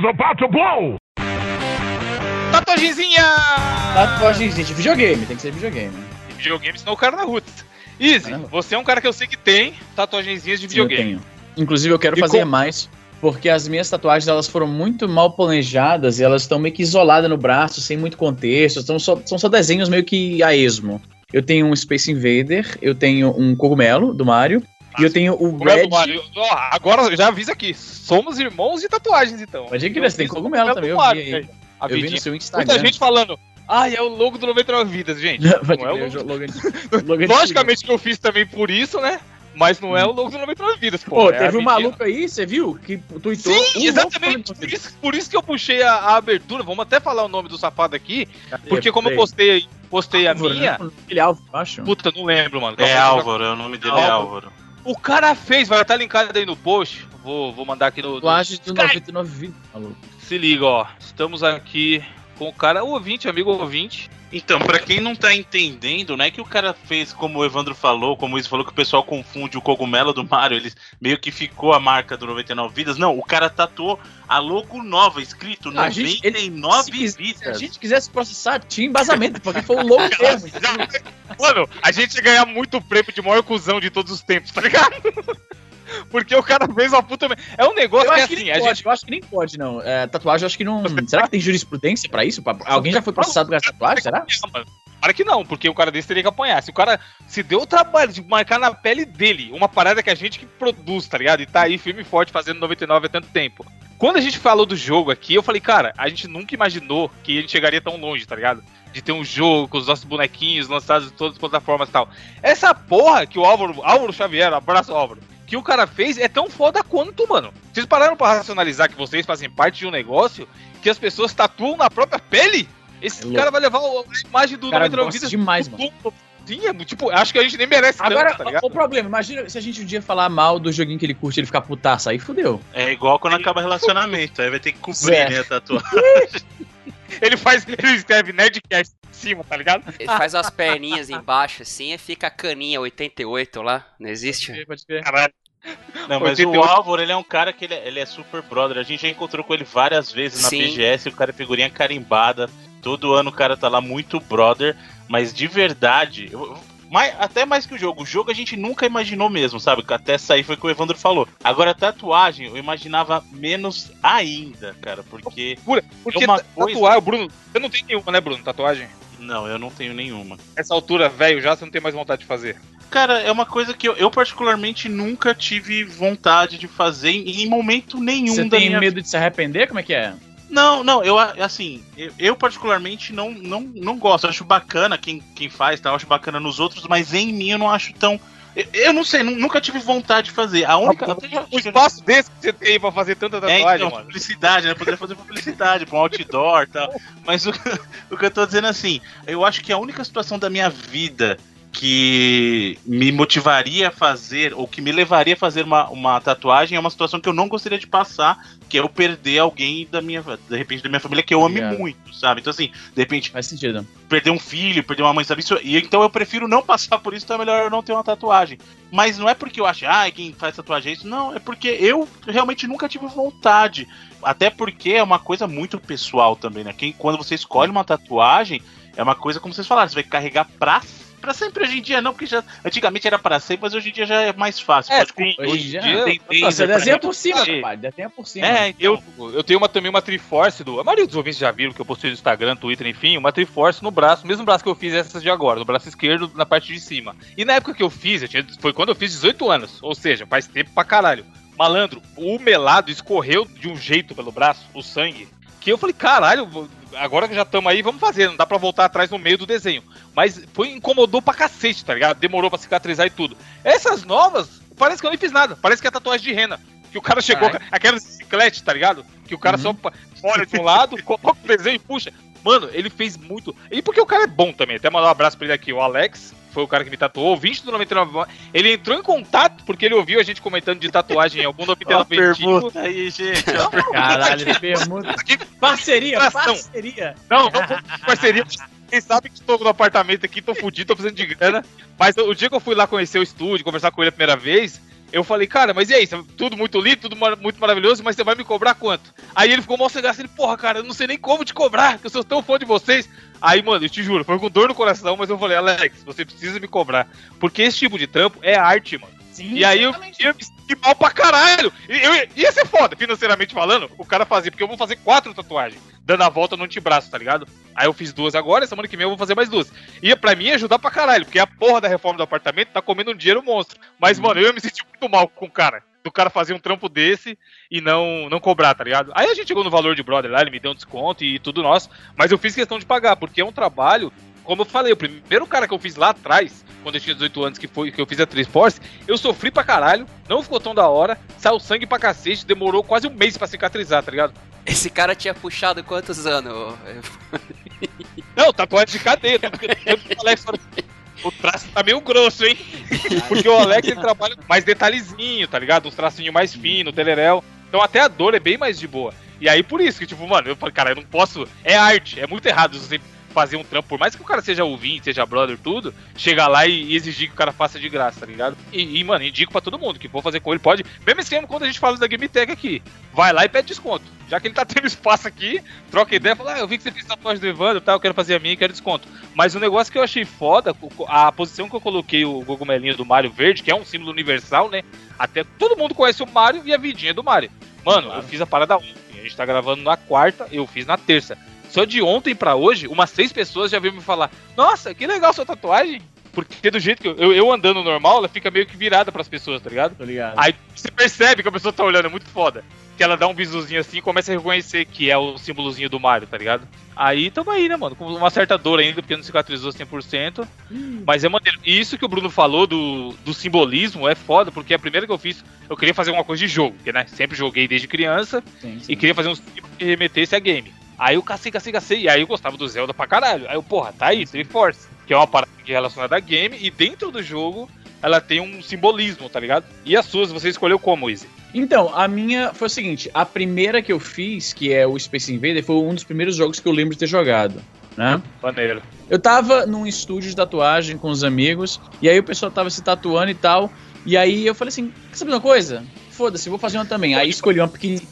is about to blow! Tatuagenzinha! Tatuagenzinha de videogame, tem que ser videogame. De videogame, senão o cara na rua. Easy, Caramba. você é um cara que eu sei que tem tatuagenzinhas de Sim, eu videogame. tenho. Inclusive, eu quero E fazer com- mais, porque as minhas tatuagens elas foram muito mal planejadas e elas estão meio que isoladas no braço, sem muito contexto. São só, são só desenhos meio que a esmo. Eu tenho um Space Invader, eu tenho um cogumelo do Mario, e eu tenho o Como é Red. do Mario? Ó, agora eu já avisa aqui, somos irmãos de tatuagens então. Pode crer, você tem cogumelo também, eu Mario, vi aí. A Eu vi no seu Muita Instagram. gente falando, ah, é o logo do 99 Vidas, gente. Pode não é o logo. Logan Logicamente que eu fiz também por isso, né? Mas não é o logo do 99 Vidas, pô. Pô, é teve um maluco aí, você viu? Que tweetou. Sim, um exatamente. Por isso, por isso que eu puxei a, a abertura. Vamos até falar o nome do safado aqui. Porque como eu postei, postei a Álvaro, minha. né? Ele é eu acho. Puta, não lembro, mano. É Álvaro, é o nome dele é Álvaro. O cara fez, vai estar linkado aí no post. Vou, vou mandar aqui no. no Tatuagem do Skype. 99 vidas, maluco. Se liga, ó. Estamos aqui com o cara, o ouvinte, amigo ouvinte. Então, pra quem não tá entendendo, não é que o cara fez como o Evandro falou, como o Luiz falou, que o pessoal confunde o cogumelo do Mario, ele meio que ficou a marca do 99 vidas. Não, o cara tatuou a logo nova, escrito A gente- ele- 99 Se, a vidas. gente quisesse processar, tinha embasamento, porque foi o louco mesmo. Mano, a gente ia ganhar muito prêmio de maior cuzão de todos os tempos, tá ligado? Porque o cara fez uma puta. É um negócio Eu que é acho que assim, a pode, gente. eu acho que nem pode, não. É, tatuagem, eu acho que não. Será que tem jurisprudência pra isso? Alguém já foi processado por essa tatuagem, será? Para que não, porque o cara desse teria que apanhar. Se o cara se deu o trabalho de marcar na pele dele uma parada que a gente que produz, tá ligado? E tá aí firme e forte fazendo 99 há tanto tempo. Quando a gente falou do jogo aqui, eu falei, cara, a gente nunca imaginou que a gente chegaria tão longe, tá ligado? De ter um jogo com os nossos bonequinhos lançados em todas as plataformas e tal. Essa porra que o Álvaro, Álvaro Xavier, abraço Álvaro, que o cara fez é tão foda quanto, mano. Vocês pararam pra racionalizar que vocês fazem parte de um negócio que as pessoas tatuam na própria pele? Esse É cara vai levar a imagem do cara 99 gosta Vidas demais, do mano. Sim, é, tipo, acho que a gente nem merece Agora, tanto, tá ligado? o, problema, imagina se a gente um dia falar mal do joguinho que ele curte ele ficar putaça, aí fudeu. É igual quando acaba relacionamento, aí vai ter que cumprir, Zé. né, a tatuagem. Ele faz, ele escreve Nerdcast em cima, tá ligado? Ele faz as perninhas embaixo assim e fica a caninha 88 lá. Não existe? Pode crer. Caralho. Não, mas 88. o Álvaro, ele é um cara que ele é, ele é super brother. A gente já encontrou com ele várias vezes na Sim. BGS, o cara é figurinha carimbada. Todo ano o cara tá lá muito brother, mas de verdade, eu- mais, até mais que o jogo. O jogo a gente nunca imaginou mesmo, sabe? Até sair foi o que o Evandro falou. Agora, tatuagem, eu imaginava menos ainda, cara, porque. Porque É uma coisa- tatuar, Bruno, você não tem nenhuma, né, Bruno? Tatuagem? Não, eu não tenho nenhuma. Essa altura, velho, já você não tem mais vontade de fazer. Cara, é uma coisa que eu, eu particularmente nunca tive vontade de fazer em, em momento nenhum Você da tem minha medo de se arrepender? Como é que é? Não, não, eu assim, eu, eu particularmente não, não, não gosto. Eu acho bacana quem, quem faz, tá? Eu acho bacana nos outros, mas em mim eu não acho tão. Eu, eu não sei, nu- nunca tive vontade de fazer. A única. já- O espaço desse que você tem pra fazer tanta é, tatuagem, então, mano. publicidade, né? Poderia fazer publicidade pra um outdoor e tal. Mas o, o que eu tô dizendo é assim, eu acho que a única situação da minha vida que me motivaria a fazer, ou que me levaria a fazer uma, uma tatuagem, é uma situação que eu não gostaria de passar, que é eu perder alguém da minha, de repente, da minha família que eu ame Obrigado. muito, sabe? Então, assim, de repente, Faz sentido. perder um filho, perder uma mãe, sabe? Isso, e então eu prefiro não passar por isso, então é melhor eu não ter uma tatuagem. Mas não é porque eu acho, ah, quem faz tatuagem é isso. Não, é porque eu realmente nunca tive vontade. Até porque é uma coisa muito pessoal também, né? Quem, quando você escolhe uma tatuagem, é uma coisa, como vocês falaram, você vai carregar pra, pra sempre hoje em dia, não, porque já antigamente era pra sempre, mas hoje em dia já é mais fácil. É, sim, hoje em dia- tem você laser pra desenha por cima, rapaz. Desenha por cima. É, Eu, então, eu tenho uma, também uma Triforce do. A maioria dos ouvintes já viram que eu postei no Instagram, Twitter, enfim, uma Triforce no braço, mesmo braço que eu fiz essas de agora, no braço esquerdo, na parte de cima. E na época que eu fiz, eu tinha- foi quando eu fiz 18 anos, ou seja, faz tempo pra caralho. Malandro, o melado escorreu de um jeito pelo braço, o sangue, que eu falei, caralho, agora que já estamos aí, vamos fazer, não dá pra voltar atrás no meio do desenho. Mas foi incomodou pra cacete, tá ligado? Demorou pra cicatrizar e tudo. Essas novas, parece que eu nem fiz nada, parece que é tatuagem de rena. Que o cara chegou, Caralho. aquelas bicicleta, tá ligado? Que o cara Uhum. só olha de um lado, coloca o desenho e puxa. Mano, ele fez muito. E porque o cara é bom também. Até mandar um abraço pra ele aqui, o Alex, foi o cara que me tatuou, ouvinte do 99. Ele entrou em contato porque ele ouviu a gente comentando de tatuagem em algum Ó, 99 antigo. permuta aí, gente. ó. Caralho, permuta. Parceria, parceria. Não, não parceria. Quem sabe que estou no apartamento aqui, tô fudido, tô precisando de grana. Mas o dia que eu fui lá conhecer o estúdio, conversar com ele a primeira vez, Eu falei, cara, mas e aí? Tudo muito lindo, tudo mar muito maravilhoso, mas você vai me cobrar quanto? Aí ele ficou mal sem graça. Ele, porra, cara, eu não sei nem como te cobrar, que eu sou tão fã de vocês. Aí, mano, eu te juro, foi com dor no coração, mas eu falei, Alex, você precisa me cobrar. Porque esse tipo de trampo é arte, mano. Sim, E aí eu ia me sentir mal pra caralho. E eu, ia ser foda, financeiramente falando, o cara fazia, porque eu vou fazer quatro tatuagens, dando a volta no antebraço, tá ligado? Aí eu fiz duas agora, semana que vem eu vou fazer mais duas. Ia pra mim ajudar pra caralho, porque a porra da reforma do apartamento tá comendo um dinheiro monstro. Mas, Uhum. mano, eu ia me sentir muito mal com o cara. Do cara fazer um trampo desse e não, não cobrar, tá ligado? Aí a gente chegou no valor de brother lá, ele me deu um desconto e tudo nosso. Mas eu fiz questão de pagar, porque é um trabalho como eu falei, o primeiro cara que eu fiz lá atrás, quando eu tinha 18 anos, que foi que eu fiz a 3 Force, eu sofri pra caralho, não ficou tão da hora, saiu sangue pra cacete, demorou quase um mês pra cicatrizar, tá ligado? Esse cara tinha puxado quantos anos? Não, tatuagem de cadeia, que o Alex falou, o traço tá meio grosso, hein? Porque o Alex ele trabalha com mais detalhezinho, tá ligado? Uns tracinhos mais finos, telerel. Então até a dor é bem mais de boa. E aí por isso que, tipo, mano, eu falei, cara, eu não posso. É arte, é muito errado você fazer um trampo, por mais que o cara seja ouvinte, seja brother, tudo, chegar lá e, exigir que o cara faça de graça, tá ligado? E, e, mano, indico pra todo mundo que for fazer com ele, pode. Mesmo esquema quando a gente fala da Game Tech aqui. Vai lá e pede desconto. Já que ele tá tendo espaço aqui, troca ideia, fala, ah, eu vi que você fez tatuagem do Evandro, tá, eu quero fazer a minha, quero desconto. Mas o negócio que eu achei foda, a posição que eu coloquei o cogumelinho do Mario Verde, que é um símbolo universal, né? Até todo mundo conhece o Mario e a vidinha do Mario. Mano, claro. eu fiz a parada ontem. A gente tá gravando na quarta, eu fiz na terça. Só de ontem pra hoje, umas seis pessoas já veio me falar: Nossa, que legal sua tatuagem. Porque do jeito que eu, eu, eu andando normal, ela fica meio que virada pras pessoas, tá ligado? Tô ligado. Aí você percebe que a pessoa tá olhando, é muito foda. Que ela dá um visuzinho assim e começa a reconhecer que é o símbolozinho do Mario, tá ligado? Aí tamo aí, né, mano? Com uma certa dor ainda, porque não cicatrizou 100%. Hum. Mas é maneiro. E isso que o Bruno falou do, do simbolismo é foda, porque a primeira que eu fiz, eu queria fazer uma coisa de jogo, porque, né? Sempre joguei desde criança sim, sim. e queria fazer um símbolo que remetesse a game. Aí eu cacei, cacei, cacei. E aí eu gostava do Zelda pra caralho. Aí eu, porra, tá aí, Triforce. Que é uma parada relacionada a game. E dentro do jogo, ela tem um simbolismo, tá ligado? E as suas, você escolheu como, Izzy? Então, a minha foi o seguinte: a primeira que eu fiz, que é o Space Invader, foi um dos primeiros jogos que eu lembro de ter jogado. Né? Maneiro. Eu tava num estúdio de tatuagem com os amigos, e aí o pessoal tava se tatuando e tal. E aí eu falei assim: quer saber uma coisa? Foda-se, vou fazer uma também. Aí escolhi uma pequenininha.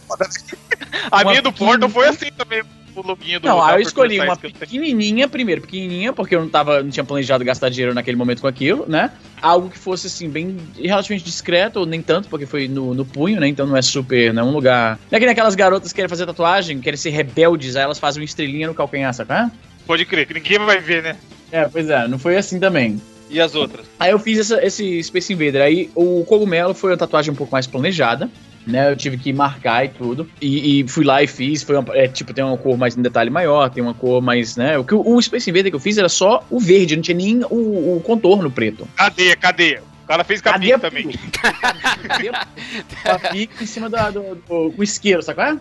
a minha do Porto foi assim também. O loguinho do não, aí eu escolhi uma pequenininha primeiro, pequenininha, porque eu não tava, não tinha planejado gastar dinheiro naquele momento com aquilo, né? Algo que fosse assim, bem relativamente discreto, ou nem tanto, porque foi no, no punho, né? Então não é super, não é um lugar. Não é que nem aquelas garotas que querem fazer tatuagem, querem ser rebeldes, aí elas fazem uma estrelinha no calcanhar, sabe? É? Pode crer, que ninguém vai ver, né? É, pois é, não foi assim também. E as outras? Aí eu fiz essa, esse Space Invader. Aí o cogumelo foi uma tatuagem um pouco mais planejada. Né, eu tive que marcar e tudo. E, e fui lá e fiz. Foi uma, é, tipo, tem uma cor mais em detalhe maior, tem uma cor mais, né? O que o, Space Invader que eu fiz era só o verde, não tinha nem o, o contorno preto. Cadeia, cadeia. O cara fez cadeia também. Cadeia em cima do, do, do, do isqueiro, sabe qual é?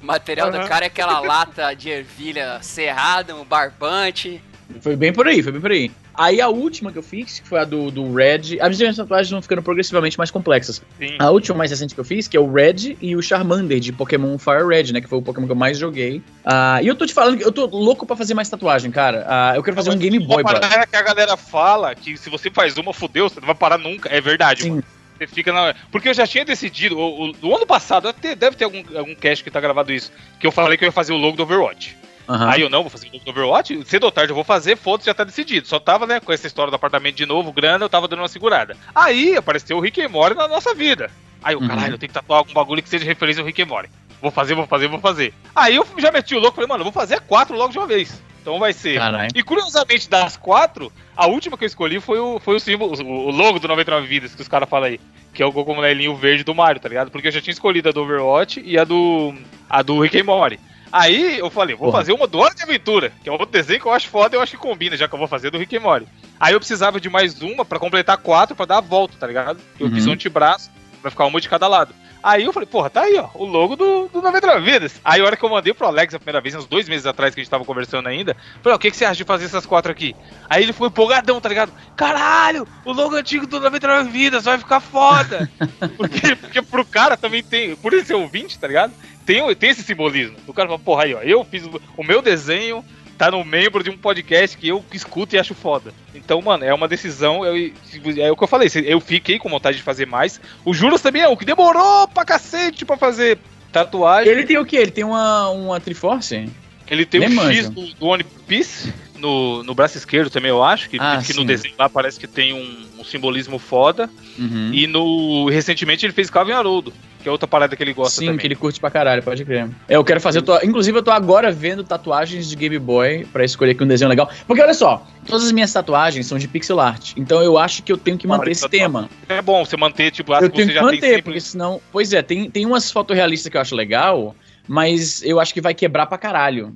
O material uhum. do cara é aquela lata de ervilha serrada, um barbante. Foi bem por aí, foi bem por aí. Aí a última que eu fiz, que foi a do, do Red. As minhas tatuagens vão ficando progressivamente mais complexas. Sim. A última mais recente que eu fiz, que é o Red e o Charmander de Pokémon Fire Red, né? Que foi o Pokémon que eu mais joguei. Uh, e eu tô te falando que eu tô louco pra fazer mais tatuagem, cara. Uh, eu quero fazer Não, um Game Boy, bro. que a galera fala que se você faz uma, fudeu, você não vai parar nunca. É verdade, Sim. mano. Você fica na. Porque eu já tinha decidido, o, o, no ano passado, até deve ter algum, algum cast que tá gravado isso, que eu falei que eu ia fazer o logo do Overwatch. Uhum. Aí eu não vou fazer o Overwatch, cedo ou tarde eu vou fazer, foda-se, já tá decidido. Só tava, né, com essa história do apartamento de novo, grana, eu tava dando uma segurada. Aí apareceu o Rick and Morty na nossa vida. Aí eu, Uhum. caralho, eu tenho que tatuar algum bagulho que seja referência ao Rick and Morty. Vou fazer, vou fazer, vou fazer. Aí eu já meti o louco, falei, mano, eu vou fazer quatro logo de uma vez. Então vai ser. Caralho. E curiosamente, das quatro, a última que eu escolhi foi o, foi o símbolo, o, o logo do 99 Vidas, que os caras falam aí. Que é o cogumelinho verde do Mario, tá ligado? Porque eu já tinha escolhido a do Overwatch e a do. a do Rick and Morty. Aí eu falei, vou Porra. fazer uma do Hora de Aventura, que é outro desenho que eu acho foda e eu acho que combina, já que eu vou fazer do Rick and Morty. Aí eu precisava de mais uma pra completar quatro pra dar a volta, tá ligado? Eu Uhum. fiz um antebraço, vai ficar uma de cada lado. Aí eu falei, porra, tá aí, ó, o logo do, do 99 Vidas. Aí a hora que eu mandei pro Alex a primeira vez, uns dois meses atrás que a gente tava conversando ainda, falei, ó, o que, que você acha de fazer essas quatro aqui? Aí ele foi empolgadão, tá ligado? Caralho, o logo antigo do 99 Vidas vai ficar foda. porque, porque pro cara também tem, por ele ser ouvinte, tá ligado? Tem, tem esse simbolismo. O cara fala, porra, aí, ó, eu fiz o, meu desenho tá no membro de um podcast que eu escuto e acho foda. Então, mano, é uma decisão. Eu, é o que eu falei, eu fiquei com vontade de fazer mais. O Juras também é o que demorou pra cacete pra fazer tatuagem. Ele tem o quê? Ele tem uma, uma Triforce? Ele tem Nem o X do, do One Piece no, no braço esquerdo também, eu acho. Que, ah, que no desenho lá parece que tem um, um simbolismo foda. Uhum. E no recentemente ele fez Calvin Haroldo, que é outra parada que ele gosta Sim, também. que ele curte pra caralho, pode crer. É, eu quero fazer, eu tô, inclusive eu tô agora vendo tatuagens de Game Boy para escolher aqui um desenho legal. Porque olha só, todas as minhas tatuagens são de pixel art. Então eu acho que eu tenho que manter esse tema. É bom você manter, tipo, eu tenho que manter, sempre... porque senão. Pois é, tem, tem umas fotorrealistas que eu acho legal, mas eu acho que vai quebrar pra caralho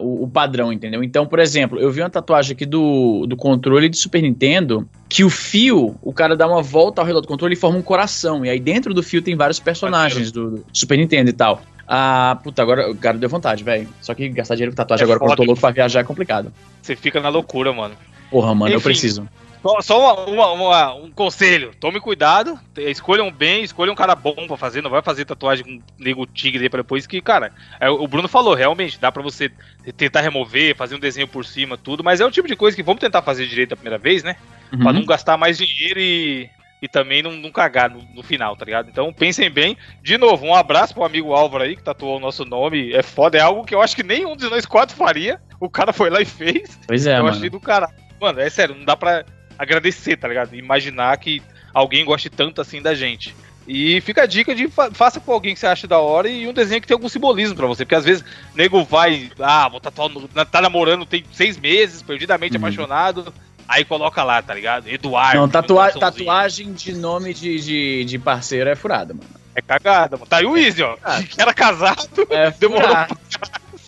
o, o, padrão, entendeu? Então, por exemplo, eu vi uma tatuagem aqui do, do controle de Super Nintendo que o fio, o cara dá uma volta ao redor do controle e forma um coração. E aí dentro do fio tem vários personagens do, do Super Nintendo e tal. Ah, puta, agora o cara deu vontade, velho. Só que gastar dinheiro com tatuagem é agora quando eu tô louco pra viajar é complicado. Você fica na loucura, mano. Porra, mano, Enfim, eu preciso. Só, só uma, uma, um conselho: tome cuidado, escolham bem, escolham um cara bom pra fazer. Não vai fazer tatuagem com nego tigre pra depois, que, cara, é, o Bruno falou, realmente, dá pra você tentar remover, fazer um desenho por cima, tudo, mas é o tipo de coisa que vamos tentar fazer direito a primeira vez, né? Uhum. Pra não gastar mais dinheiro e, e também não, não cagar no, no, final, tá ligado? Então pensem bem. De novo, um abraço pro amigo Álvaro aí, que tatuou o nosso nome. É foda, é algo que eu acho que nenhum de nós quatro faria. O cara foi lá e fez. Pois é, eu mano. achei do cara. Mano, é sério, não dá pra agradecer, tá ligado? Imaginar que alguém goste tanto assim da gente. E fica a dica de fa faça com alguém que você acha da hora e um desenho que tem algum simbolismo para você. Porque às vezes nego vai, ah, vou tatuar, tá namorando tem seis meses, perdidamente uhum. apaixonado. Aí coloca lá, tá ligado? Eduardo. Não, tatua tatuagem de nome de, de, de parceiro é furada, mano. É cagada, mano. Tá aí o Easy, ó. Ah. Que era casado, é demorou pra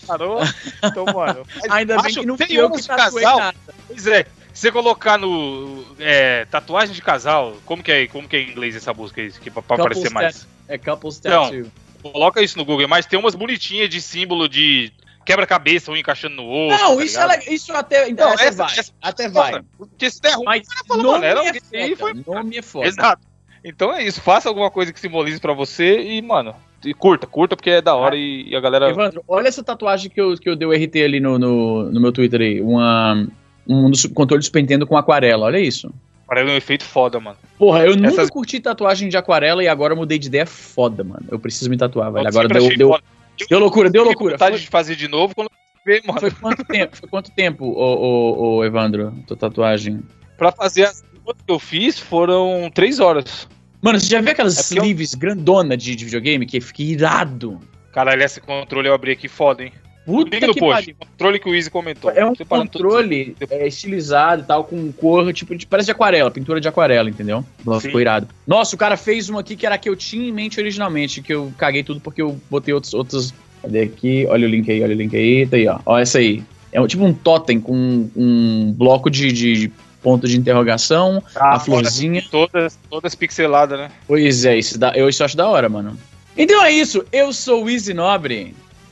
parou. Então, mano. Ainda bem que não tem que casal. Pois é, você colocar no é, tatuagem de casal, como que é, como que é em inglês essa música aí, que pra, pra aparecer mais? É couples tattoo. Então, coloca isso no Google, mas tem umas bonitinhas de símbolo de quebra-cabeça, um encaixando no outro. Não, tá isso, é, isso até, então, não, até essa, vai. Essa, até vai. Porque se der ruim, mas fala, nome, mano, é foda, foi... nome é foda. Exato. Então é isso, faça alguma coisa que simbolize para você e, mano, e curta, curta porque é da hora ah. e, e, a galera. Evandro, olha essa tatuagem que eu, que eu dei o RT ali no, no, no meu Twitter aí. Uma um dos controles de Super Nintendo com aquarela, olha isso. Aquarela é um efeito foda, mano. Porra, eu Essas... nunca curti tatuagem de aquarela e agora mudei de ideia foda, mano. Eu preciso me tatuar, velho. Agora deu, deu, deu loucura, deu loucura. vontade Foi... de fazer de novo quando vê, mano. Foi quanto tempo, foi quanto tempo, ô, ô, ô, Evandro, tua tatuagem? Pra fazer as duas que eu fiz foram três horas. Mano, você já viu aquelas é sleeves eu... grandona de, de videogame que fica irado? Caralho, esse controle eu abri aqui foda, hein? Puta Link no post. Controle que o Easy comentou. É um controle é, estilizado e tal, com cor, tipo, de, parece de aquarela, pintura de aquarela, entendeu? Nossa, ficou irado. Nossa, o cara fez uma aqui que era a que eu tinha em mente originalmente, que eu caguei tudo porque eu botei outros. outros... Cadê aqui? Olha o link aí, olha o link aí. Tá aí, ó. Ó, essa aí. É um, tipo um totem com um bloco de, de ponto de interrogação, ah, a florzinha. Todas, todas pixeladas, né? Pois é, isso, dá, eu isso acho da hora, mano. Então é isso, eu sou o Easy Nobre.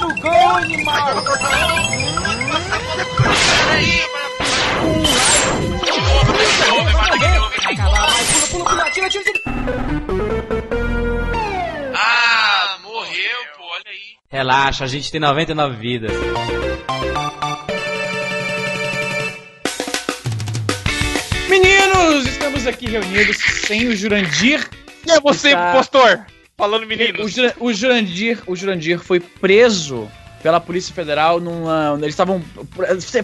no gol, animal! Ah, morreu, pô, olha aí. Relaxa, a gente tem 99 vidas. Meninos, estamos aqui reunidos sem o Jurandir. E é você, tá... impostor? Falando meninos. O, Jurandir, o Jurandir foi preso pela Polícia Federal numa. Eles estavam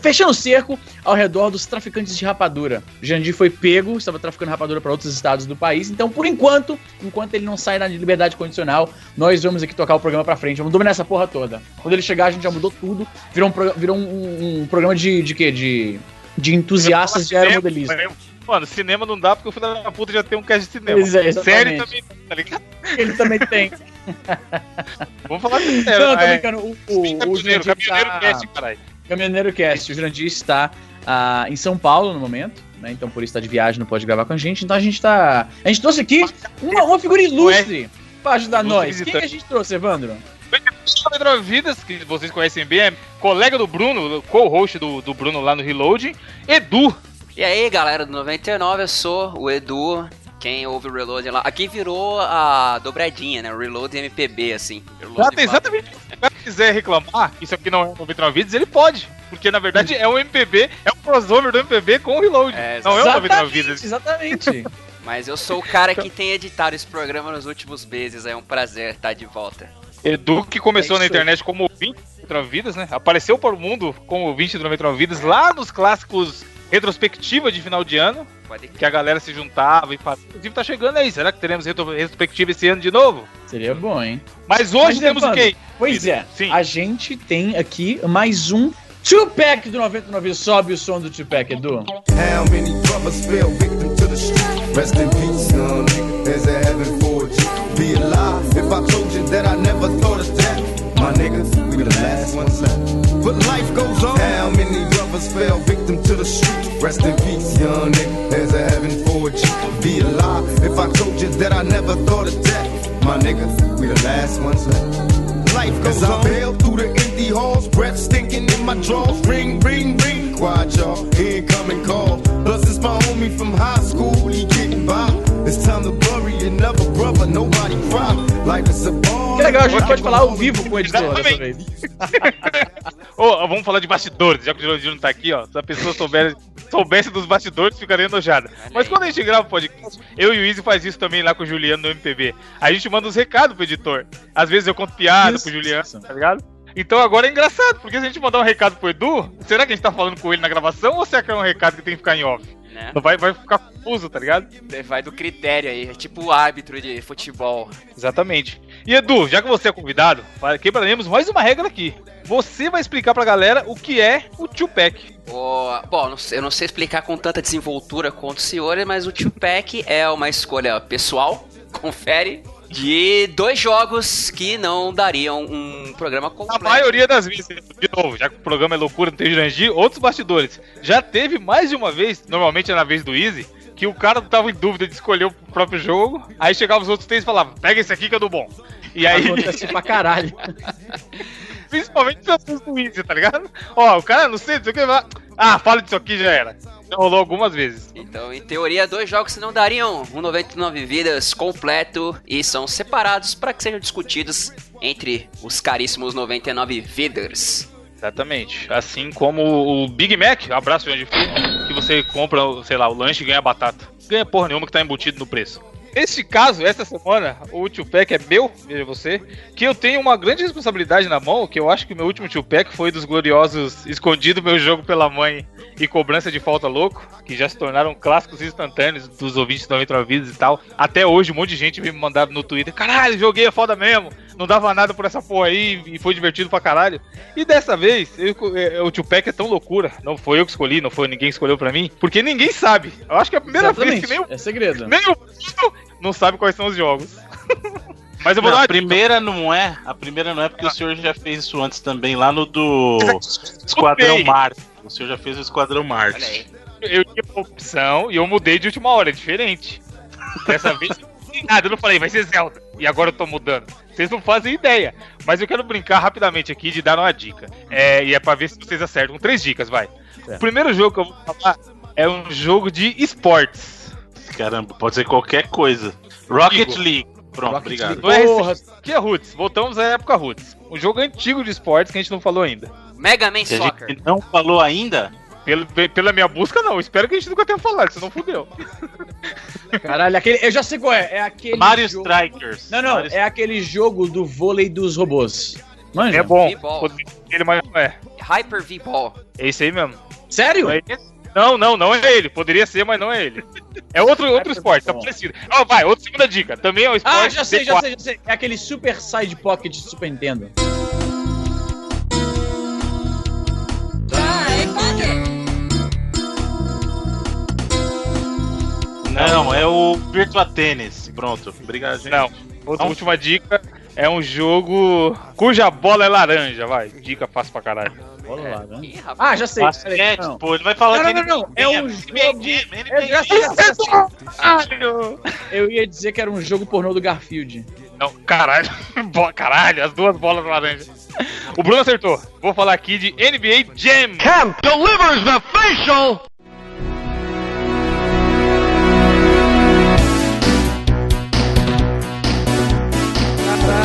fechando o cerco ao redor dos traficantes de rapadura. O Jandir foi pego, estava traficando rapadura para outros estados do país. Então, por enquanto, enquanto ele não sai na liberdade condicional, nós vamos aqui tocar o programa pra frente. Vamos dominar essa porra toda. Quando ele chegar, a gente já mudou tudo. Virou um, virou um, um programa de, de quê? De, de entusiastas de aeromodelismo. Mano, cinema não dá porque o filho da puta já tem um cast de cinema. Pois é, Série também, tá ligado? Ele também tem. Vamos falar de sério. Não, tô brincando. O, o, o Caminhoneiro, Caminhoneiro tá... Cast, caralho. Caminhoneiro Cast. O Jurandir está uh, em São Paulo no momento. né? Então por isso tá de viagem, não pode gravar com a gente. Então a gente tá. A gente trouxe aqui uma, uma figura ilustre pra ajudar Ilustre nós. Quem visitante. que a gente trouxe, Evandro? Pedro Vidas, que vocês conhecem bem, é colega do Bruno, co-host do, do Bruno lá no Reload. Edu, E aí, galera do 99, eu sou o Edu. Quem ouve o Reload lá. Aqui virou a dobradinha, né? O Reload MPB, assim. Reload e exatamente. Se o cara quiser reclamar, isso aqui não é 99 vídeos, ele pode. Porque na verdade é um MPB, é um crossover do MPB com o Reload. É, não é um 99 Exatamente, vídeos. exatamente. Mas eu sou o cara que tem editado esse programa nos últimos meses. É um prazer estar de volta. Edu, que começou É na internet como ouvinte do 99 Vidas, né? Apareceu para o mundo como ouvinte do 99 Vidas lá nos clássicos retrospectiva de final de ano, que a galera se juntava e fazia. Inclusive tá chegando aí. Será que teremos retro- retrospectiva esse ano de novo? Seria bom, hein? Mas hoje Mas, temos o quê? Pois é, Sim. a gente tem aqui mais um Two-Pack do 99. Sobe o som do Two-Pack, Edu. How many brothers fell victim to the street? Rest in peace, young nigga. There's a heaven for you. Be alive if I told you that I never thought of death. My niggas, we the last ones left. But life goes on. How many brothers fell victim to the street? Rest in peace, young nigga. There's a heaven for you. Be alive if I told you that I never thought of death. My niggas, we the last ones left. Life goes on. I bail through the empty halls, breath stinking in my drawers. Ring, ring, ring. Quiet, y'all. Incoming call. Plus, it's my homie from high school. He getting by. It's time to bury another brother. Nobody cry. Life is a ball. Que legal, a gente pode falar ao vivo com o editor dessa vez. Ô, vamos falar de bastidores, já que o Girodinho não tá aqui, ó. Se a pessoa souber, soubesse dos bastidores, ficaria enojada. Mas quando a gente grava o podcast, eu e o Easy faz isso também lá com o Juliano no MPB. A gente manda os recados pro editor. Às vezes eu conto piada Isso, pro Juliano, isso. tá ligado? Então agora é engraçado, porque se a gente mandar um recado pro Edu, será que a gente tá falando com ele na gravação ou será que é um recado que tem que ficar em off? Né? Vai, vai ficar confuso, tá ligado? Vai do critério aí. É tipo o árbitro de futebol. Exatamente. E Edu, já que você é convidado, quebraremos mais uma regra aqui. Você vai explicar pra galera o que é o Tupac. Bom, eu não sei explicar com tanta desenvoltura quanto o senhor, mas o Tupac é uma escolha pessoal, confere, de dois jogos que não dariam um programa completo. maioria das vezes, de novo, já que o programa é loucura, não tem Jurandir, outros bastidores. Já teve mais de uma vez, normalmente é na vez do Easy, que o cara tava em dúvida de escolher o próprio jogo, aí chegava os outros três e falava, pega esse aqui que é do bom. E aí, Acontece pra caralho. principalmente nas vezes do Easy, tá ligado? Ó, o cara, não sei, não sei o que, vai- ah, fala disso aqui, já era. Rolou algumas vezes. Então, em teoria, dois jogos que não dariam um 99 vidas completo e são separados para que sejam discutidos entre os caríssimos 99 vidas. Exatamente. Assim como o Big Mac, abraço João de Filho, que você compra, sei lá, o lanche e ganha batata. Ganha porra nenhuma que tá embutido no preço. Neste caso, essa semana, o Tupac é meu, veja você, que eu tenho uma grande responsabilidade na mão, que eu acho que o meu último Tupac foi dos gloriosos Escondido Meu Jogo pela Mãe e Cobrança de Falta Louco, que já se tornaram clássicos instantâneos dos ouvintes da 99 Vidas e tal. Até hoje, um monte de gente me mandaram no Twitter, caralho, joguei é foda mesmo, não dava nada por essa porra aí e foi divertido pra caralho. E dessa vez, eu- é, o Tupac é tão loucura, não foi eu que escolhi, não foi ninguém que escolheu pra mim, porque ninguém sabe. Eu acho que é a primeira vez que nem o É segredo. nem o não sabe quais são os jogos. Mas eu vou Não, dar a primeira não é. A primeira não é porque o senhor já fez isso antes também, lá no do Esquadrão. Marte. O senhor já fez o Esquadrão Marte. Eu tinha uma opção e eu mudei de última hora, é diferente. Dessa vez eu não fiz nada, eu não falei, vai ser Zelda. E agora eu tô mudando. Vocês não fazem ideia. Mas eu quero brincar rapidamente aqui de dar uma dica. É, e é pra ver se vocês acertam. Com três dicas, vai. O primeiro jogo que eu vou falar é um jogo de esportes. Caramba, pode ser qualquer coisa. Rocket Digo. League. Pronto, Rocket obrigado. League. É Porra. que é Roots. Voltamos à época Roots. Um jogo antigo de esportes que a gente não falou ainda. Mega Man a Soccer. gente não falou ainda, Pelo, pela minha busca, não. Espero que a gente nunca tenha falado, senão fudeu. Caralho, aquele, eu já sei qual é. É aquele. Mario jogo... Strikers. Não, não, Mario é aquele jogo do vôlei dos robôs. Manja? É bom. V-Ball. Poderia ser Ele, mas não é. Hyper V-Ball. É esse aí mesmo. Sério? Não, é não, não, não é ele. Poderia ser, mas não é ele. É outro, outro esporte, tá parecido. Ó, vai, outra segunda dica. Também é um esporte. Ah, já sei, já D4. sei, já sei. É aquele Super Side Pocket de Super Nintendo. Não, é o Virtua Tennis. Pronto, obrigado, gente. Não. Outra Não? última dica É um jogo cuja bola é laranja, vai. Dica fácil pra caralho. Bola É. rapaz. Ah, já sei. Basquete, não. pô, ele vai falar Não, que não, ele não, não. É um NBA jogo- Jam, Eu ia dizer que era um jogo pornô do Garfield. Não, caralho. Caralho, as duas bolas laranja. O Bruno acertou. Vou falar aqui de NBA Jam. Kemp delivers the facial.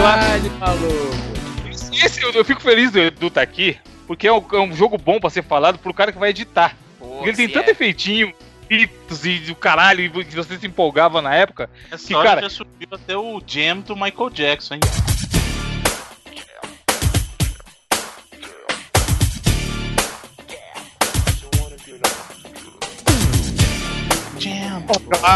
Caralho, maluco. Esse eu, eu fico feliz do Edu tá aqui, porque é um, é um jogo bom pra ser falado pro cara que vai editar. Pô, Porque ele tem tanto é. efeitinho, gritos e o caralho, e que você se empolgava na época. É Que, só cara- já subiu até o Jam do Michael Jackson, hein?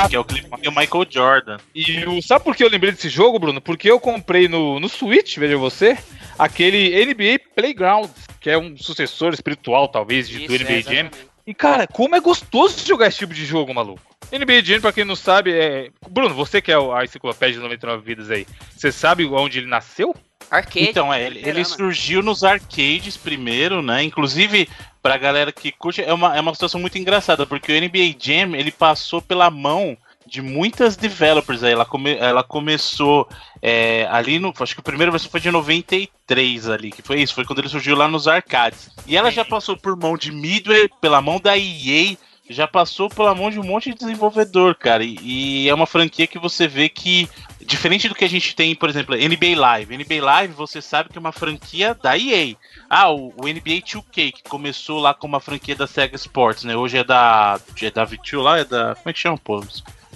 Que é o clipe do Michael Jordan. E o, sabe por que eu lembrei desse jogo, Bruno? Porque eu comprei no, no Switch, veja você, aquele NBA Playground, que é um sucessor espiritual, talvez, de, do Isso, NBA é, Jam. E, cara, como é gostoso jogar esse tipo de jogo, maluco. NBA Jam, pra quem não sabe, é. Bruno, você que é o- a enciclopédia de 99 vidas aí, você sabe onde ele nasceu? Arcade. Então, é, ele, ele fliperama. surgiu nos arcades primeiro, né? Inclusive, pra galera que curte, é uma, é uma situação muito engraçada, porque o NBA Jam, ele passou pela mão de muitas developers aí. Ela, come, ela começou é, ali no. Acho que a primeira versão foi de 93 ali, que foi isso, foi quando ele surgiu lá nos arcades. E ela já passou por mão de Midway, pela mão da EA, já passou pela mão de um monte de desenvolvedor, cara. E, e é uma franquia que você vê que, diferente do que a gente tem, por exemplo, NBA Live. NBA Live, você sabe que é uma franquia da EA. Ah, o, o NBA 2K, que começou lá com uma franquia da Sega Sports, né? Hoje é da. É da V2 lá? É da. Como é que chama, pô?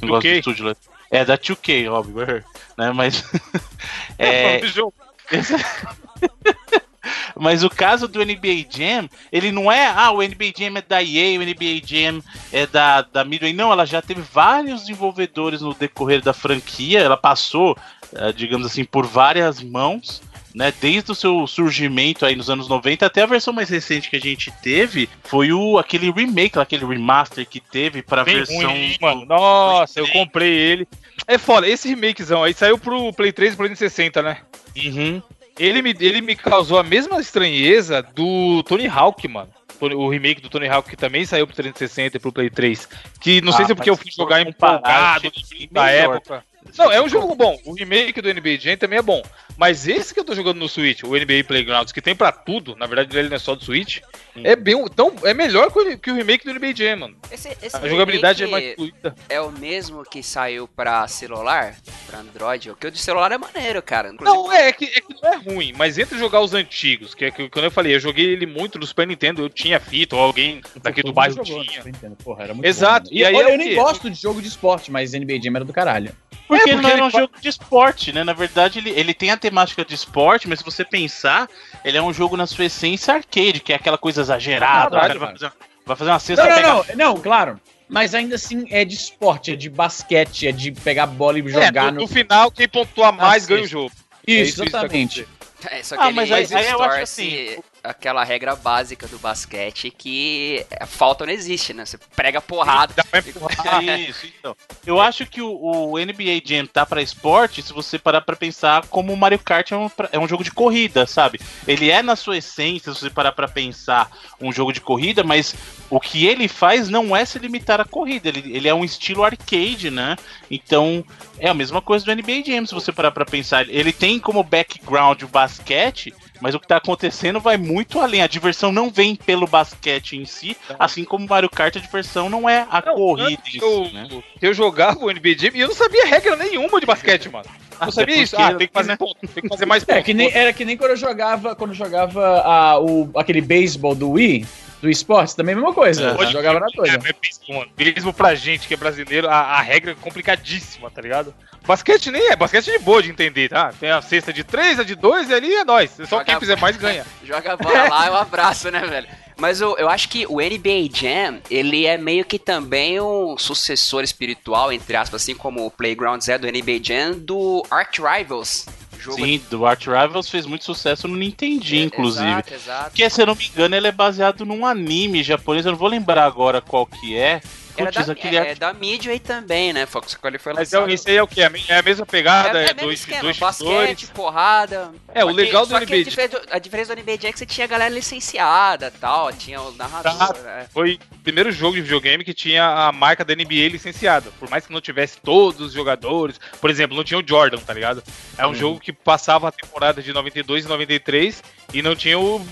Negócio 2K? do estúdio lá. É da 2K, óbvio, né? Mas. é, jogo. mas o caso do NBA Jam, ele não é, ah, o NBA Jam é da EA, o NBA Jam é da, da Midway. Não, ela já teve vários desenvolvedores no decorrer da franquia. Ela passou, eh, digamos assim, por várias mãos. Né, desde o seu surgimento aí nos anos 90 até a versão mais recente que a gente teve foi o aquele remake, aquele remaster que teve para versão ruim, mano. Nossa, eu comprei ele. É foda, esse remakezão aí saiu pro Play 3 e pro 360, né? Uhum. Ele me, ele me causou a mesma estranheza do Tony Hawk, mano. O remake do Tony Hawk que também saiu pro 360 e pro Play 3. Que não sei Ah, se é porque eu fui jogar empolgado da época. Não, é um jogo bom. O remake do NBA Jam também é bom. Mas esse que eu tô jogando no Switch, o NBA Playgrounds, que tem pra tudo, na verdade ele não é só do Switch, é bem. Então, é melhor que o, remake do NBA Jam, mano. Esse, esse A jogabilidade é mais fluida. é o mesmo que saiu pra celular, pra Android. O que o de celular é maneiro, cara. Inclusive, Não, é, é que, é que não é ruim, mas entre jogar os antigos, que é que quando eu falei, eu joguei ele muito no Super Nintendo, eu tinha fita, ou alguém daqui do bairro tinha. Porra, era muito Exato, bom, né? e aí olha, é eu nem gosto de jogo de esporte, mas NBA Jam era do caralho. Porque, É, ele porque não era ele um jogo de esporte, né? Na verdade, ele, ele tem a temática de esporte, mas se você pensar, ele é um jogo na sua essência arcade, que é aquela coisa exagerada. O cara vai fazer, vai fazer uma cesta Não, não, pega- não, não, claro. Mas ainda assim é de esporte, é de basquete, é de pegar a bola e jogar é, no, no. final, quem pontuar mais Ah, ganha o jogo. Isso, É isso que exatamente. É, só que Ah, ele mas aí- aí eu acho assim, aquela regra básica do basquete que a falta não existe, né? Você prega porrada. Dá pra empurrar. Isso, então. Eu acho que o, o NBA Jam tá pra esporte se você parar pra pensar como o Mario Kart é um, é um jogo de corrida, sabe? Ele é na sua essência, se você parar pra pensar, um jogo de corrida, mas o que ele faz não é se limitar à corrida. Ele, ele é um estilo arcade, né? Então, é a mesma coisa do NBA Jam, se você parar pra pensar. Ele tem como background o basquete, mas o que tá acontecendo vai muito além. A diversão não vem pelo basquete em si, assim como o Mario Kart, a diversão não é a Não, corrida eu, si, né? eu jogava o NBA Jam e eu não sabia regra nenhuma de basquete, mano. Eu Até sabia isso. Ah, tem que fazer ponto, tem que fazer mais ponto. É, que nem, era que nem quando eu jogava, quando eu jogava a, o, aquele beisebol do Wii, do esportes, também a mesma coisa. É, eu jogava na É, coisa. é mesmo, mano. Mesmo pra gente que é brasileiro, a, a regra é complicadíssima, tá ligado? Basquete nem é, basquete é de boa de entender, tá? Tem a cesta de três, a de dois e ali é nós. Só Joga quem fizer mais ganha. Joga a bola lá, é um abraço, né, velho? Mas eu, eu acho que o NBA Jam, ele é meio que também um sucessor espiritual, entre aspas, assim como o Playgrounds é do NBA Jam, do Arch Rivals. Jogo Sim, do Art Rivals fez muito sucesso no Nintendinho, inclusive. É, Exato, exato. Que, se eu não me engano, ele é baseado num anime japonês, eu não vou lembrar agora qual que é. Era Putz, da, aquele é, da Midway também, né? Quando ele foi Mas é, lançado. isso aí é o que? É a mesma pegada? é, É, é mesmo dois, esquema, dois basquete, x porrada. É, o Só que- legal do NBA A diferença, do, a diferença do NBA é que você tinha a galera licenciada tal, tinha o narrador. Exato. né? Foi o primeiro jogo de videogame que tinha a marca da NBA licenciada. Por mais que não tivesse todos os jogadores. Por exemplo, não tinha o Jordan, tá ligado? É um jogo que passava a temporada de 92 e 93 e não tinha o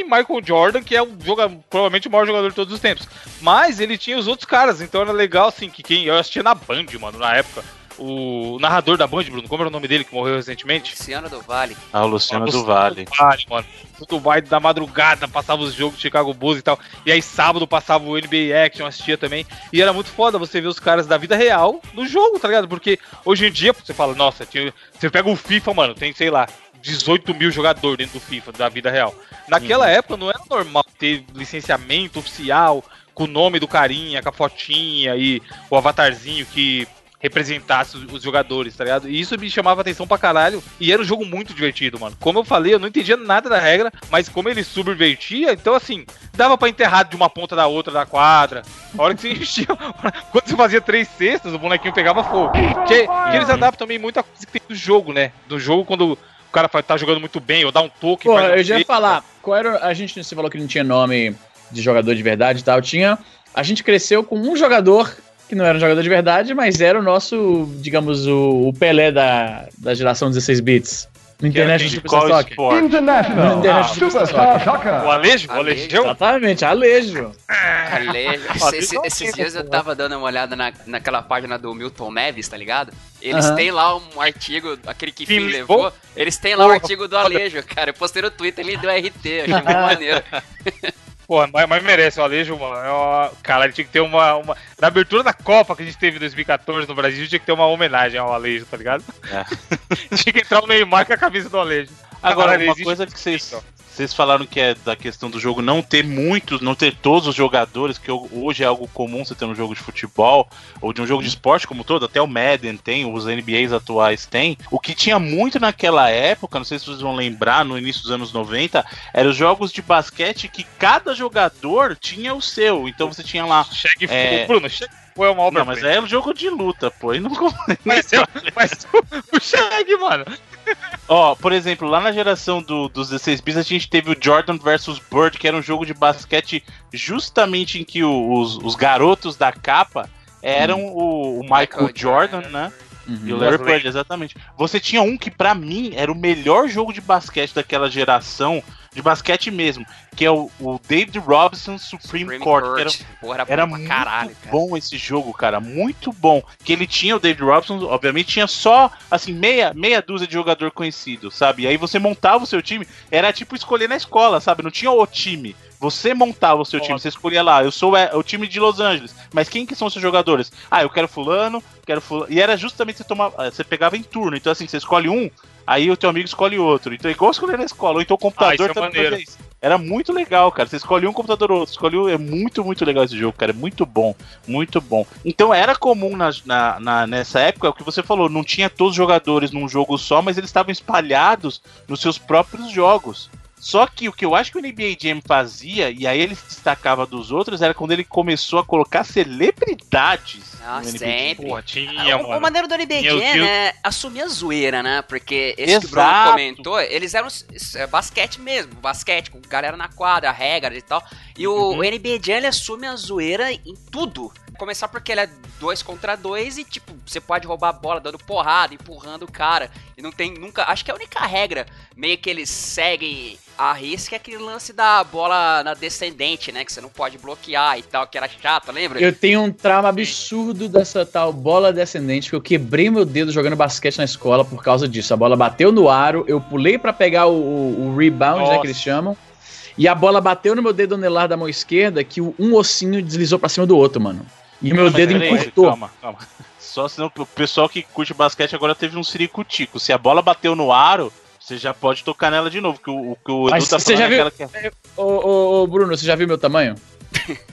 em Michael Jordan, que é o joga, provavelmente o maior jogador de todos os tempos. Mas ele tinha os outros caras, então era legal assim, que quem eu assistia na Band, mano, na época. O narrador da Band, Bruno, como era o nome dele que morreu recentemente? Luciano do Vale. Ah, o Luciano do Luciano Vale. Vale, mano. Tudo vai da madrugada, passava os jogos de Chicago Bulls e tal. E aí sábado passava o NBA Action, assistia também. E era muito foda você ver os caras da vida real no jogo, tá ligado? Porque hoje em dia você fala, nossa, tinha- você pega o FIFA, mano, tem, sei lá, 18 mil jogadores dentro do FIFA, da vida real. Naquela época não era normal ter licenciamento oficial com o nome do carinha, com a fotinha e o avatarzinho que representasse os, jogadores, tá ligado? E isso me chamava atenção pra caralho. E era um jogo muito divertido, mano. Como eu falei, eu não entendia nada da regra, mas como ele subvertia, então assim, dava pra enterrar de uma ponta da outra da quadra. A hora que você enchia. Quando você fazia três cestas, o bonequinho pegava fogo. Que, que eles adaptam também muita coisa que tem do jogo, né? Do jogo quando cara tá jogando muito bem, ou dá um toque. Pô, eu já ia falar, qual era. A gente você falou que não tinha nome de jogador de verdade e tal. Tinha. A gente cresceu com um jogador que não era um jogador de verdade, mas era o nosso, digamos, o, o Pelé da, da geração 16 bits. Era Internet? Super Soccer. International Internet Super Soccer. O Alejo? O Alejo. Exatamente, Alejo. Alejo. Ó, Esse- esses tem dias eu tava dando uma olhada na, naquela página do Milton Neves, tá ligado? Eles Aham. têm lá um artigo, aquele que Fim levou? Eles têm lá o Porra, artigo do Alejo, cara. Eu postei no Twitter, ele deu RT, achei muito maneiro. Pô, mas, mas merece o Alejo, mano. É uma- Cara, ele tinha que ter uma, uma. Na abertura da Copa que a gente teve em 2014 no Brasil, tinha que ter uma homenagem ao Alejo, tá ligado? É. tinha que entrar o Neymar com a camisa do Alejo. Agora, Caralho, uma existe coisa que vocês, isso. Vocês falaram que é da questão do jogo não ter muitos, não ter todos os jogadores, que hoje é algo comum você ter um jogo de futebol, ou de um jogo de esporte como todo, até o Madden tem, os NBAs atuais tem. O que tinha muito naquela época, não sei se vocês vão lembrar, no início dos anos 90, eram os jogos de basquete que cada jogador tinha o seu. Então você tinha lá. Chegue É. Bruno, chegue é uma obra. Não, mas é um jogo de luta, pô. E não Mas, é- mas o, o Chegue, mano. Ó, por exemplo, lá na geração do, dos 16 bits a gente teve o Jordan versus Bird, que era um jogo de basquete justamente em que o- os, os garotos da capa eram o, o Michael, Michael Jordan, Jordan. né? Uhum. E o Larry Larry. Bird, exatamente. Você tinha um que pra mim era o melhor jogo de basquete daquela geração, de basquete mesmo, que é o, o David Robinson Supreme, Supreme Court, era Court. Porra, era, era bom pra muito caralho, cara. bom esse jogo, cara, muito bom. Que ele tinha o David Robson, obviamente tinha só assim meia meia dúzia de jogador conhecido, sabe? E aí você montava o seu time, era tipo escolher na escola, sabe? Não tinha o time. Você montava o seu time, você escolhia lá, eu sou é, o time de Los Angeles, mas quem que são os seus jogadores? Ah, eu quero fulano, quero fulano. E era justamente você tomar, você pegava em turno. Então assim, você escolhe um, aí o teu amigo escolhe outro. Então é igual escolher na escola, ou então o computador Ah, é também isso. Era muito legal, cara. Você escolhe um computador ou outro, escolhe um. É muito, muito legal esse jogo, cara. É muito bom, muito bom. Então era comum na, na- na- nessa época, o que você falou, não tinha todos os jogadores num jogo só, mas eles estavam espalhados nos seus próprios jogos. Só que o que eu acho que o NBA Jam fazia, e aí ele se destacava dos outros, era quando ele começou a colocar celebridades Ah, no NBA Jam. sempre. Porra, tinha, o, o mano. maneiro do NBA o Jam é assumir a zoeira, né? Porque esse que o Bruno Exato. comentou, eles eram é, basquete mesmo, basquete, com galera na quadra, regras e tal. E o, Uhum. o NBA Jam, ele assume a zoeira em tudo. Começar porque ele é dois contra dois e, tipo, você pode roubar a bola dando porrada, empurrando o cara. E não tem nunca. Acho que é a única regra meio que eles seguem a risca é aquele lance da bola na descendente, né? Que você não pode bloquear e tal, que era chato, lembra? Eu tenho um trauma absurdo dessa tal bola descendente, que eu quebrei meu dedo jogando basquete na escola por causa disso. A bola bateu no aro, eu pulei pra pegar o, o- o rebound, né, Nossa. que eles chamam, e a bola bateu no meu dedo anelar da mão esquerda, que um ossinho deslizou pra cima do outro, mano. E meu Mas dedo peraí, encurtou. Calma, calma. Só senão o pessoal que curte basquete agora teve um ciricutico. Se a bola bateu no aro, você já pode tocar nela de novo. Que o, o que o Edu Mas tá você falando já é viu- aquela que é- Ô, ô, ô, Bruno, você já viu meu tamanho?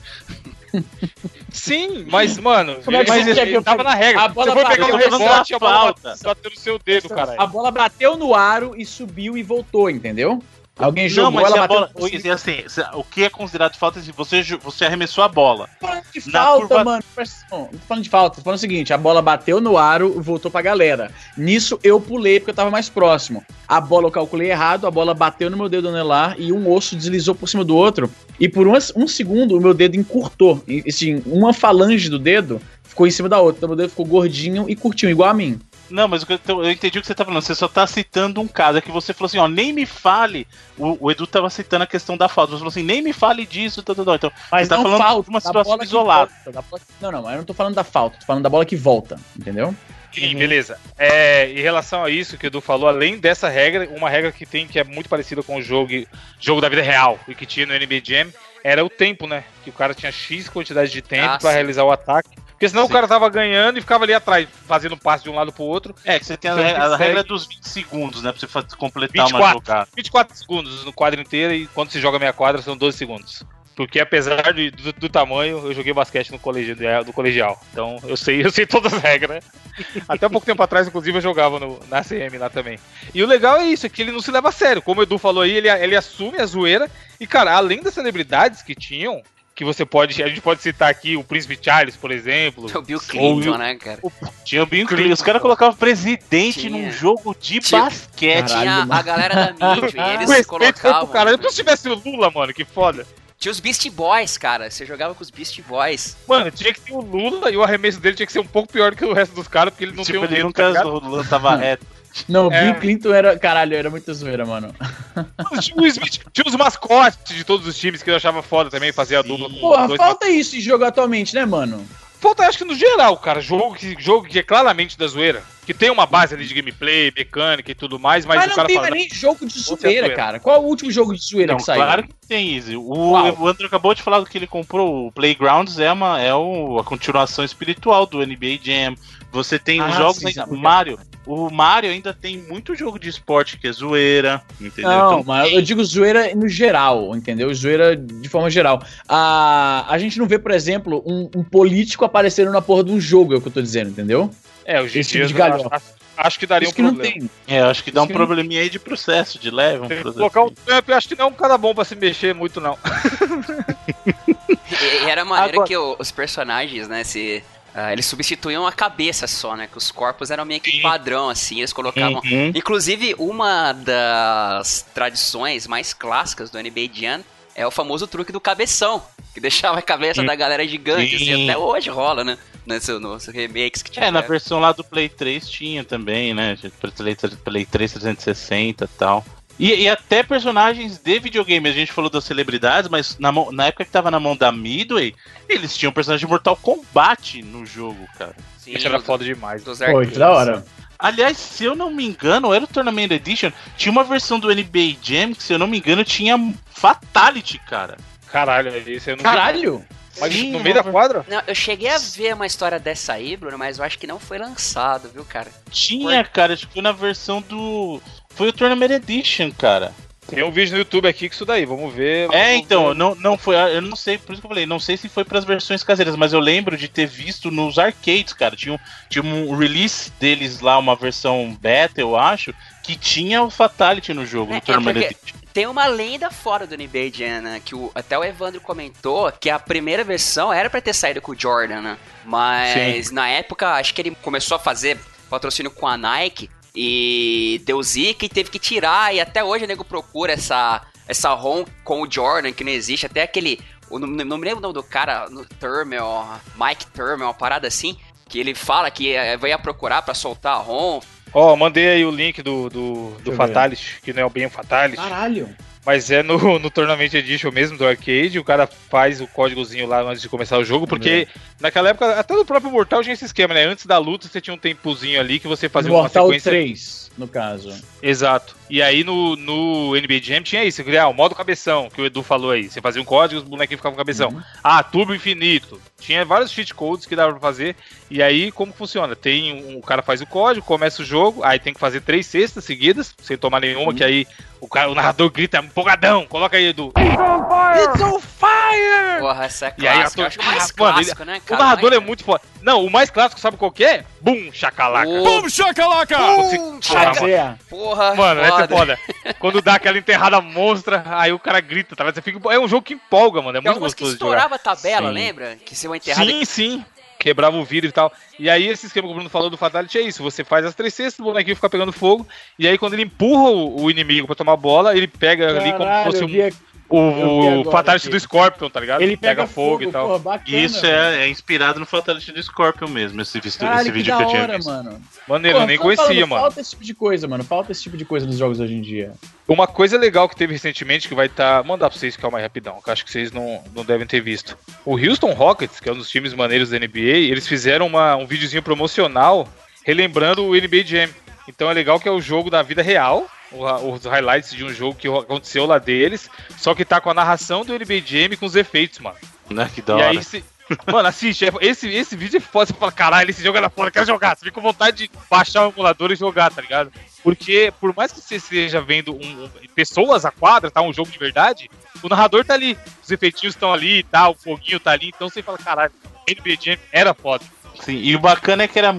Sim, mas, mano, Como é que mas você eu tava na regra. A bola Você foi pegar um rebote, da a bola falta. bateu no seu dedo, A caralho. bola bateu no aro e subiu e voltou, entendeu? Alguém Não, jogou, mas ela a bola. Oi, assim, o que é considerado falta é se você, você arremessou a bola. Tô falando de Na falta, curva- mano. Não tô falando de falta. Tô falando o seguinte: a bola bateu no aro e voltou pra galera. Nisso eu pulei porque eu tava mais próximo. A bola eu calculei errado, a bola bateu no meu dedo anelar e um osso deslizou por cima do outro. E por um, um segundo o meu dedo encurtou. E, assim, uma falange do dedo ficou em cima da outra. Então meu dedo ficou gordinho e curtinho, igual a mim. Não, mas eu, eu entendi o que você tá falando. Você só tá citando um caso. É que você falou assim, ó, nem me fale. O, o Edu tava citando a questão da falta. Você falou assim, nem me fale disso. Tá, tá, tá. Então, Mas Você tá não falando falta de uma da situação bola que isolada. volta, bola Não, não, eu não tô falando da falta, tô falando da bola que volta, entendeu? Sim, beleza. É, em relação a isso que o Edu falou, além dessa regra, uma regra que tem que é muito parecida com o jogo, jogo da vida real e que tinha no NBA Jam era o tempo, né? Que o cara tinha X quantidade de tempo Ah, pra sim. realizar o ataque. Porque senão Sim. o cara tava ganhando e ficava ali atrás, fazendo passe de um lado pro outro. é que você tem a, Então, re- a regra dos 20 segundos, né? Pra você completar uma 24. jogada. 24 segundos no quadro inteiro e quando se joga meia quadra são 12 segundos. Porque apesar de- do, do tamanho, eu joguei basquete no colegial, no colegial. Então eu sei, eu sei todas as regras. Até um pouco tempo atrás, inclusive, eu jogava no, na CM lá também. E o legal é isso, é que ele não se leva a sério. Como o Edu falou aí, ele, ele assume a zoeira. E, cara, além das celebridades que tinham, que você pode. A gente pode citar aqui o Príncipe Charles, por exemplo. O Bill Clinton, o- né, cara? Tinha o Bill Clinton. Os caras colocavam presidente Tinha. num jogo de Tinha- basquete. Caralho, Tinha a mano. galera da mídia, e eles respeito colocavam. cara. Eu se tivesse o Lula, mano, que foda. Tinha os Beast Boys, cara. Você jogava com os Beast Boys. Mano, tinha que ser o Lula e o arremesso dele tinha que ser um pouco pior que o resto dos caras, porque ele não tipo, tem um ele dedo, nunca tá o Lula tava reto. Não, É. Bill Clinton era. Caralho, era muita zoeira, mano. Tinha, o Smith- tinha os mascotes de todos os times que eu achava foda também, fazer a dupla com Porra, falta isso em jogo atualmente, né, mano? Falta, acho que no geral, cara, jogo que, jogo que é claramente da zoeira. Que tem uma base ali de gameplay, mecânica e tudo mais, mas, Mas, o não cara tem fala. mais nem jogo de zoeira, cara. Qual é o último jogo de zoeira Não, que saiu? claro que tem, Easy. O, o André acabou de falar do que ele comprou. O Playgrounds é, uma, é o, a continuação espiritual do NBA Jam. Você tem os Ah, jogos sim, ainda. O Mario. O Mario ainda tem muito jogo de esporte que é zoeira. Entendeu? Não, Então, mas eu digo zoeira no geral, entendeu? Zoeira de forma geral. A, a gente não vê, por exemplo, um, um político aparecendo na porra de um jogo, é o que eu tô dizendo, entendeu? É, hoje em Esse dia tipo de galhofa. acho, acho que daria Isso um que não problema. tem. é, acho que dá um Isso que não- probleminha aí de processo, de leve. Um que processo. colocar um Trump, eu acho que não é um cara bom pra se mexer muito, não. E, e era a maneira Agora- que o- os personagens, né, se. ah, eles substituíam a cabeça só, né? Que os corpos eram meio que padrão, assim, eles colocavam. Uhum. Inclusive, uma das tradições mais clássicas do NBA Jam é o famoso truque do cabeção, que deixava a cabeça da galera gigante, assim, Sim. até hoje rola, né? Nesse, nos remakes que É, na versão lá do Play 3 tinha também, né? Play, Play 3 360 e tal. E, e até personagens de videogame, a gente falou das celebridades, mas na, na época que tava na mão da Midway, eles tinham personagem de Mortal Kombat no jogo, cara. Sim, Isso era dos- foda demais. dos que da hora. Aliás, se eu não me engano, era o Tournament Edition, tinha uma versão do NBA Jam que, se eu não me engano, tinha Fatality, cara. Caralho, isso eu não vi. Caralho! Mas Sim, no meio da quadra? Não, eu cheguei a ver uma história dessa aí, Bruno, mas eu acho que não foi lançado, viu, cara? Tinha, cara, acho que foi na versão do. Foi o Tournament Edition, cara. Tem um vídeo no YouTube aqui que isso daí, vamos ver. É, vamos então, ver. não, não foi. Eu não sei, por isso que eu falei, não sei se foi pras versões caseiras, mas eu lembro de ter visto nos arcades, cara. Tinha um, tinha um release deles lá, uma versão beta, eu acho, que tinha o Fatality no jogo, É, no Tournament é. Tem uma lenda fora do NBA Jam, né? Que o, até o Evandro comentou que a primeira versão era pra ter saído com o Jordan, né? Mas na época, acho que ele começou a fazer patrocínio com a Nike e deu zica e teve que tirar. E até hoje o nego procura essa, essa ROM com o Jordan, que não existe. Até aquele. eu não, não me lembro o nome do cara, no Turmel, Mike Turmel, uma parada assim. Que ele fala que eh, vai procurar pra soltar a ROM. Ó, mandei aí o link do, do, do. Fatality, que não é bem o Fatality, Caralho! mas é no, no Tournament Edition mesmo do arcade. O cara faz o códigozinho lá antes de começar o jogo, porque naquela época, até no próprio Mortal tinha esse esquema, né? Antes da luta você tinha um tempozinho ali que você fazia uma Mortal sequência. 3, no caso. Exato. E aí no, no NBA Jam tinha isso, criar o modo cabeção, que o Edu falou aí. Você fazia um código, os bonequinhos ficavam com cabeção. Uhum. Ah, tubo infinito. Tinha vários cheat codes que dava pra fazer. E aí, como funciona? Tem um, o cara faz o código, começa o jogo, aí tem que fazer três cestas seguidas, sem tomar nenhuma, que aí o, cara, o narrador grita empolgadão. Coloca aí, Edu. It's on fire! Fire! Porra, essa é E aí, clássica. eu Eu tô- acho que o mais Ah, mano, clássico, O narrador é muito foda. Não, o mais clássico, sabe qual que é? Bum, chacalaca. Você- Bum, Porra, Mas é. Porra, Mano, essa é foda. Quando dá aquela enterrada monstra, aí o cara grita, tá? Você fica... É um jogo que empolga, mano. É muito que gostoso de jogar. estourava a tabela, Sim. lembra? Que se uma enterrada Sim, sim. Quebrava o vidro e tal. E aí, esse esquema que o Bruno falou do Fatality é isso: você faz as três cestas, o bonequinho fica pegando fogo, e aí, quando ele empurra o, o inimigo pra tomar bola, ele pega ali como se Caralho, fosse eu um. O, o Fatality aqui. do Scorpion, tá ligado? Ele pega, fogo, e tal. Pô, bacana, Isso é, é inspirado no Fatality do Scorpion mesmo, esse, Caralho, esse que vídeo da que eu tinha hora, visto. mano. Maneiro, eu Pô, nem conhecia, falando, mano. Falta esse tipo de coisa, mano. Falta esse tipo de coisa nos jogos hoje em dia. Uma coisa legal que teve recentemente que vai estar. mandar pra vocês, calma aí rapidão, que eu acho que vocês não, não devem ter visto. O Houston Rockets, que é um dos times maneiros da NBA, eles fizeram uma, um videozinho promocional relembrando o NBA Jam. Então é legal que é o jogo da vida real, os highlights de um jogo que aconteceu lá deles, só que tá com a narração do NBA Jam com os efeitos, mano. Né? Que da e hora. aí, se... mano, assiste. é- Esse, esse vídeo é foda. Você fala, caralho, esse jogo da foda, quero jogar. Você fica com vontade de baixar o emulador e jogar, tá ligado? Porque, por mais que você esteja vendo um- um- pessoas a quadra, tá? Um jogo de verdade, o narrador tá ali. Os efeitinhos estão ali e tal, o foguinho tá ali. Então você fala, caralho, NBA Jam era foda. Sim, e o bacana é que era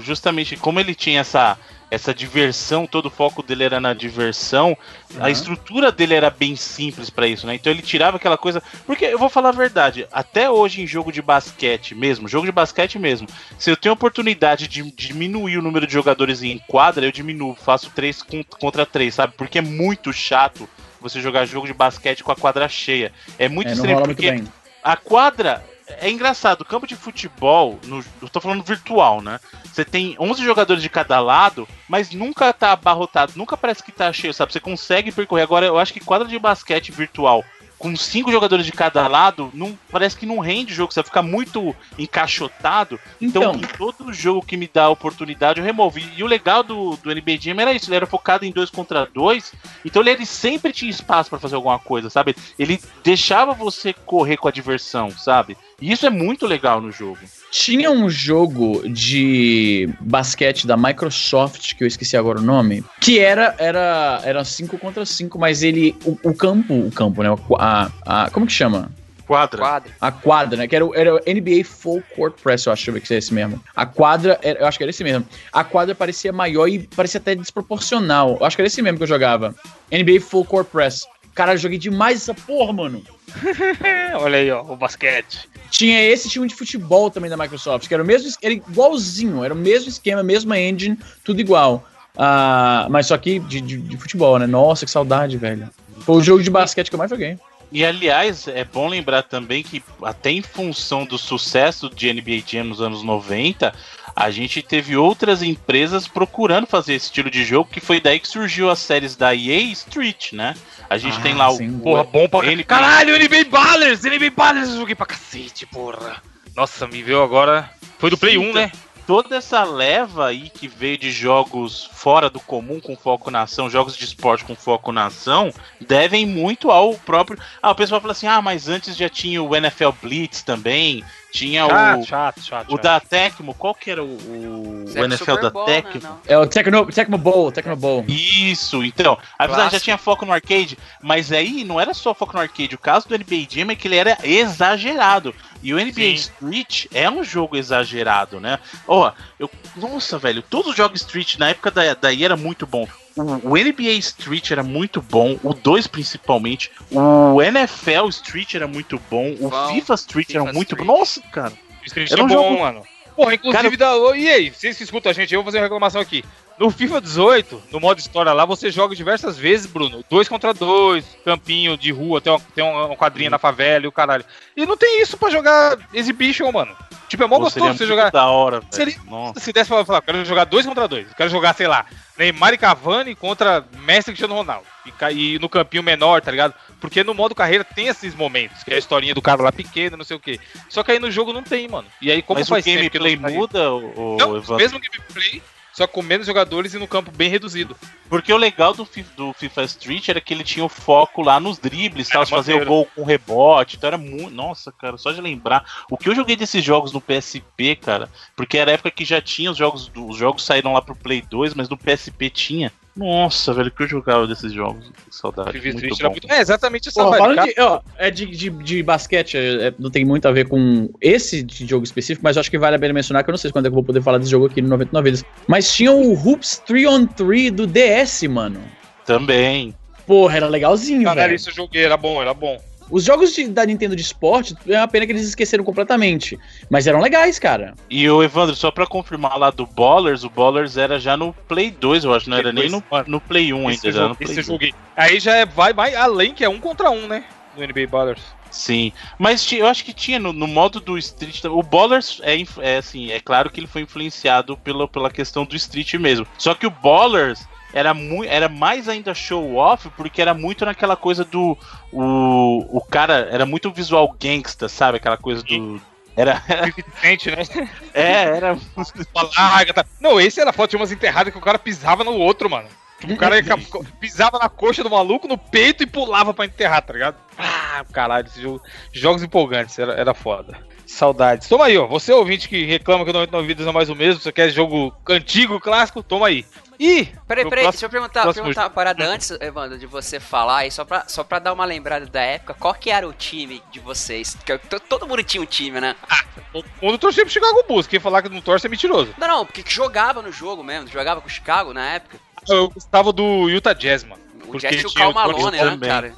justamente como ele tinha essa, essa diversão, todo o foco dele era na diversão, a Uhum. estrutura dele era bem simples pra isso, né? Então ele tirava aquela coisa. Porque eu vou falar a verdade, até hoje em jogo de basquete mesmo, jogo de basquete mesmo, se eu tenho a oportunidade de diminuir o número de jogadores em quadra, eu diminuo, faço 3 contra 3, sabe? Porque é muito chato você jogar jogo de basquete com a quadra cheia. É muito É, estranho porque a quadra é engraçado, campo de futebol, no, eu tô falando virtual, né? Você tem 11 jogadores de cada lado, mas nunca tá abarrotado, nunca parece que tá cheio, sabe? Você consegue percorrer. Agora, eu acho que quadra de basquete virtual com cinco jogadores de cada lado, não, parece que não rende o jogo, você vai ficar muito encaixotado. Então, Então, em todo jogo que me dá a oportunidade, eu removo. E, o legal do, do NBA Jam era isso, ele era focado em dois contra dois, então ele, ele sempre tinha espaço pra fazer alguma coisa, sabe? Ele deixava você correr com a diversão, sabe? E isso é muito legal no jogo. Tinha um jogo de basquete da Microsoft, que eu esqueci agora o nome, que era era era 5 contra 5, mas ele o, o campo, o campo, né? A, a- como que chama? Quadra. Quadro. A quadra, né? Que era, o- era o NBA Full Court Press, eu acho que era esse mesmo. A quadra, era- eu acho que era esse mesmo. A quadra parecia maior e parecia até desproporcional. Eu acho que era esse mesmo que eu jogava. NBA Full Court Press. Cara, eu joguei demais essa porra, mano. Olha aí, ó, o basquete. Tinha esse time de futebol também da Microsoft, que era o mesmo, es- era igualzinho, era o mesmo esquema, mesma engine, tudo igual. Ah, mas só que de, de- de futebol, né? Nossa, que saudade, velho. Foi o jogo de basquete que eu mais joguei. E aliás, é bom lembrar também que até em função do sucesso de NBA Jam nos anos 90, a gente teve outras empresas procurando fazer esse estilo de jogo, que foi daí que surgiu as séries da EA Street, né? A gente Ah, tem lá o sim. Porra, bom pra NBA Caralho, NBA Ballers! NBA Ballers eu joguei pra cacete, porra. Nossa, me veio agora. Foi do Play Sim, 1, né? toda essa leva aí que veio de jogos fora do comum com foco na ação, jogos de esporte com foco na ação, devem muito ao próprio. Ah, o pessoal fala assim: ah, mas antes já tinha o NFL Blitz também, tinha Chato, o. chato, chato. O da Tecmo, qual que era o, o, o é NFL Super da Bowl, né? Tecmo? Não. É o Tecno, Tecmo Bowl, Tecno Bowl. Isso, então. Apesar já tinha foco no arcade, mas aí não era só foco no arcade. O caso do NBA Jam é que ele era exagerado. E o NBA Sim. Street é um jogo exagerado, né? Ó, eu. Nossa, velho, todos os jogos Street na época da, daí era muito bom. O, o NBA Street era muito bom, o 2 principalmente. O NFL Street era muito bom, o Bom, FIFA Street FIFA era muito Street. bom. Nossa, cara. Street Era é um bom, jogo- mano. Porra, inclusive, da... Ô, e aí, vocês que escutam a gente, eu vou fazer uma reclamação aqui. No FIFA 18, no modo história lá, você joga diversas vezes, Bruno. Dois contra dois, campinho de rua, tem uma, tem uma quadrinha na favela e o caralho. E não tem isso pra jogar Exhibition, mano. Tipo, é mó Pô, gostoso você jogar. da hora. Seria-. Se desse pra falar, quero jogar dois contra dois. Quero jogar, sei lá, Neymar e Cavani contra Messi e Cristiano Ronaldo. E, e no campinho menor, tá ligado? Porque no modo carreira tem esses momentos, que é a historinha do cara lá pequeno, não sei o quê. Só que aí no jogo não tem, mano. E aí, como Mas o faz que gameplay muda, o, Não, Evandro? mesmo gameplay, só com menos jogadores e no campo bem reduzido. Porque o legal do, do FIFA Street era que ele tinha o foco lá nos dribles, tal, fazer o gol com rebote, então era muito. Nossa, cara, só de lembrar. O que eu joguei desses jogos no PSP, cara, porque era a época que já tinha os jogos, os jogos saíram lá pro Play 2, mas no PSP tinha. Nossa, velho, que eu jogava desses jogos. Que saudade. Vivi Muito Street era bom. muito... É exatamente essa Porra, falando de, ó, é de, de, de basquete, é- é- não tem muito a ver com esse de jogo específico, mas acho que vale a pena mencionar, que eu não sei quando é que eu vou poder falar desse jogo aqui no 99 Vidas. Mas tinha o Hoops 3 on 3 do DS, mano. Também. Porra, era legalzinho, Caralho, velho. isso eu joguei, era bom, era bom. Os jogos de- da Nintendo de esporte, é uma pena que eles esqueceram completamente. Mas eram legais, cara. E o Evandro, só pra confirmar lá do Ballers, o Ballers era já no Play 2, eu acho, não era nem no, 2, mano. no Play 1 Esse, ainda, eu era no Play esse eu 2. joguei. Aí já é, vai mais além, que é um contra um, né? Do NBA Ballers. Sim, mas eu acho que tinha no, no modo do Street. O Ballers é, é assim, é claro que ele foi influenciado pela, pela questão do Street mesmo. Só que o Ballers era, era mais ainda show off, porque era muito naquela coisa do. O, o cara era muito visual gangsta, sabe? Aquela coisa do. Era, Gente, né? é, era. Tá? Não, esse era foto, tinha umas enterradas que o cara pisava no outro, mano. O cara ia, pisava na coxa do maluco, no peito e pulava pra enterrar, tá ligado? Ah, caralho, esse jogo, jogos empolgantes, era, era foda. Saudades. Toma aí, ó. Você ouvinte que reclama que o 99 Vidas é mais o mesmo, você quer jogo antigo, clássico, toma aí. E. Peraí, peraí, próximo- deixa eu perguntar, próximo perguntar uma parada antes, Evandro, de você falar aí, só pra, só pra dar uma lembrada da época, qual que era o time de vocês? To- todo mundo tinha um time, né? Todo mundo torcia pro Chicago Bulls. Quem falar que não torce é mentiroso. Não, não, porque que jogava no jogo mesmo, jogava com o Chicago na época. Eu gostava do Utah Jazz, mano. O Jazz e o Cal Malone, né, cara?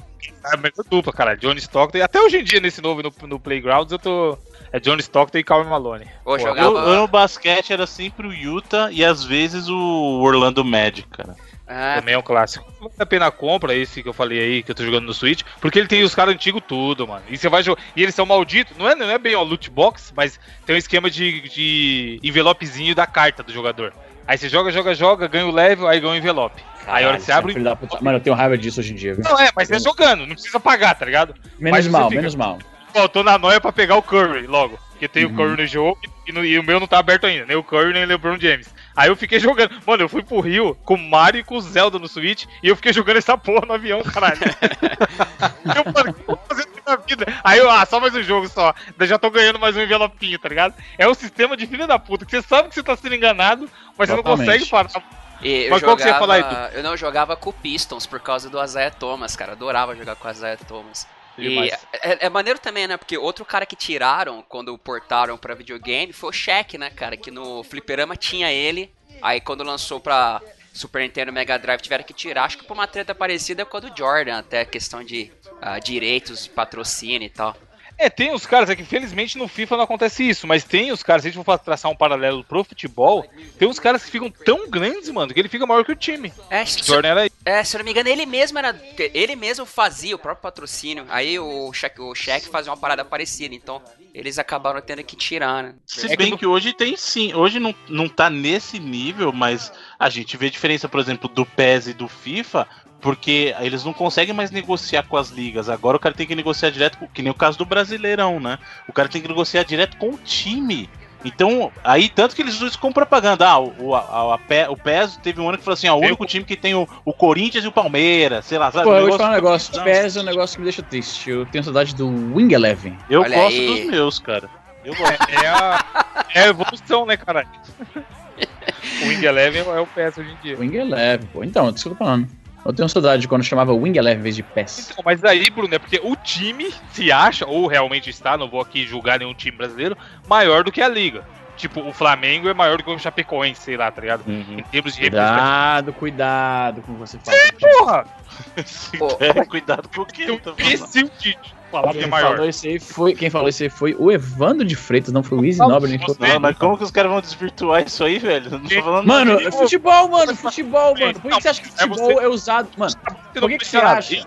É a melhor dupla, cara. Johnny Stockton. E até hoje em dia, nesse novo no, no Playgrounds, eu tô. É Johnny Stockton e Calvin Malone. Ô, Pô, jogava- Eu, eu no basquete era sempre o Utah e às vezes o Orlando Magic, cara. É, Também é um clássico. Vale a pena a compra, esse que eu falei aí, que eu tô jogando no Switch, porque ele tem os caras antigos tudo, mano. E você vai jogar. E eles são malditos, não é, não é bem ó, loot box, mas tem um esquema de, de envelopezinho da carta do jogador. Aí você joga, joga, joga, ganha o level, aí ganha o envelope. aí a hora que você abre. Puta. Mano, eu tenho raiva disso hoje em dia, viu? Não é, mas é jogando, não precisa pagar, tá ligado? Menos Mas você mal, fica- menos mal. Faltou na noia pra pegar o Curry logo. Porque tem Uhum. o Curry no jogo e, no- e o meu não tá aberto ainda, nem o Curry nem o LeBron James. Aí eu fiquei jogando. Mano, eu fui pro Rio com o Mario e com o Zelda no Switch e eu fiquei jogando essa porra no avião, caralho. eu falei, o que eu vou fazer na vida? Aí eu, ah, só mais um jogo só. Já tô ganhando mais um envelopinho, tá ligado? É um sistema de filho da puta, que você sabe que você tá sendo enganado, mas você não consegue parar. e eu Mas qual que você ia falar eu não jogava com o Pistons por causa do Isaiah Thomas, cara. Adorava jogar com o Isaiah Thomas. E é, é maneiro também, né? Porque outro cara que tiraram quando portaram pra videogame foi o Shaq, né, cara? Que no Fliperama tinha ele. Aí quando lançou pra Super Nintendo e Mega Drive tiveram que tirar. Acho que por uma treta parecida com a do Jordan, até questão de ah, direitos de patrocínio e tal. É, tem os caras, é que felizmente no FIFA não acontece isso, mas tem os caras, se a gente for traçar um paralelo pro futebol, tem uns caras que ficam tão grandes, mano, que ele fica maior que o time. É, O Jordan era É, se eu não me engano, ele mesmo era. Ele mesmo fazia o próprio patrocínio. Aí o Shaq, o Shaq fazia uma parada parecida. Então, eles acabaram tendo que tirar, né? Se É que bem que hoje tem sim. Hoje não, não tá nesse nível, mas a gente vê diferença, por exemplo, do PES e do FIFA, porque eles não conseguem mais negociar com as ligas. Agora o cara tem que negociar direto, com, que nem o caso do Brasileirão, né? O cara tem que negociar direto com o time. Então, aí, tanto que eles usam isso como propaganda. Ah, o, a, a, Pe- o PES teve um ano que falou assim: ó, o único time que tem o, o Corinthians e o Palmeiras, sei lá, sabe? Pô, eu vou te falar um negócio- negócio. PES é um negócio que me deixa triste. Eu tenho saudade do Wing Eleven. Eu Olha gosto aí. dos meus, cara. Eu gosto. É a, é a evolução, né, caralho? o Wing Eleven é o PS hoje em dia. Wing Eleven, pô. Então, é eu tô falando. Eu tenho saudade de quando chamava Wing Eleven em vez de PES. Então, mas aí, Bruno, é porque o time se acha, ou realmente está, não vou aqui julgar nenhum time brasileiro, maior do que a liga. Tipo, o Flamengo é maior do que o Chapecoense, sei lá, tá ligado? Em termos de. Cuidado, cuidado com o que você fala. Porra! Pô. É, cuidado com o que Eu tô falando. Falar que é Quem maior. falou, isso aí foi, quem falou isso aí foi o Evandro de Freitas, não foi o Easy Não, Nobre. nem você- foi- Não, mas como que os caras vão desvirtuar isso aí, velho? Não tô falando Mano, nada futebol, mano, futebol, mano. Por que, que você acha que futebol é usado. Mano, por que, que você acha?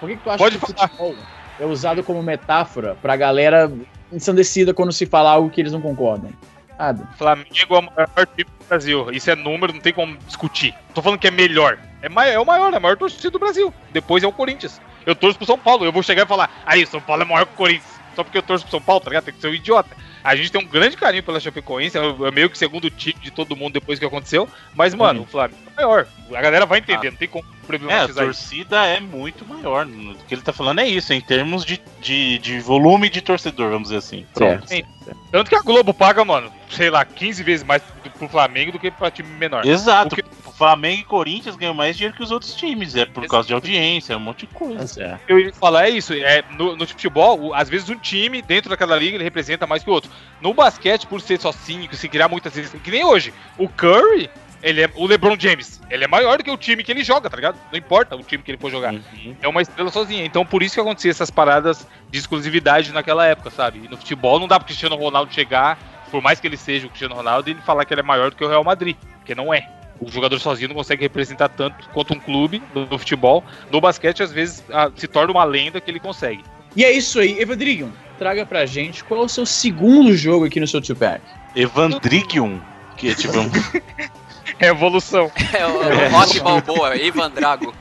Por que, que tu acha Pode que falar. futebol é usado como metáfora pra galera ensandecida quando se fala algo que eles não concordam? Nada. Flamengo é o maior time do Brasil. Isso é número, não tem como discutir. Tô falando que é melhor. É, mai- é o maior, é a maior torcida do Brasil. Depois é o Corinthians. Eu torço pro São Paulo. Eu vou chegar e falar, aí, o São Paulo é maior que o Corinthians. Só porque eu torço pro São Paulo, tá ligado? Tem que ser um idiota. A gente tem um grande carinho pela Chapecoense, é é meio que segundo time de todo mundo depois que aconteceu. Mas, mano, o Flamengo é maior. A galera vai entender, não tem como É, a problematizar isso. torcida é muito maior. O que ele tá falando é isso, em termos de, de, de volume de torcedor, vamos dizer assim. Pronto. Certo. Tanto que a Globo paga, mano, sei lá, 15 vezes mais pro Flamengo do que pra time menor. Exato. O que- Flamengo e Corinthians ganham mais dinheiro que os outros times. É por causa de audiência, é um monte de coisa. É. Eu ia falar é isso, é no, no futebol, às vezes um time dentro daquela liga ele representa mais que o outro. No basquete, por ser só cinco, se criar muitas vezes, que nem hoje, o Curry, ele é o LeBron James, ele é maior do que o time que ele joga, tá ligado? Não importa o time que ele for jogar. Uhum. É uma estrela sozinha. Então por isso que acontecia essas paradas de exclusividade naquela época, sabe? E no futebol não dá pro Cristiano Ronaldo chegar, por mais que ele seja o Cristiano Ronaldo, e ele falar que ele é maior do que o Real Madrid, porque não é. O jogador sozinho não consegue representar tanto quanto um clube no, futebol. No basquete, às vezes, ah, se torna uma lenda que ele consegue. E é isso aí, Evandrigo. Traga pra gente qual é o seu segundo jogo aqui no seu two-pack. Evandrigium, que é tipo um. Revolução. É o, o Rock Balboa, Ivan Drago.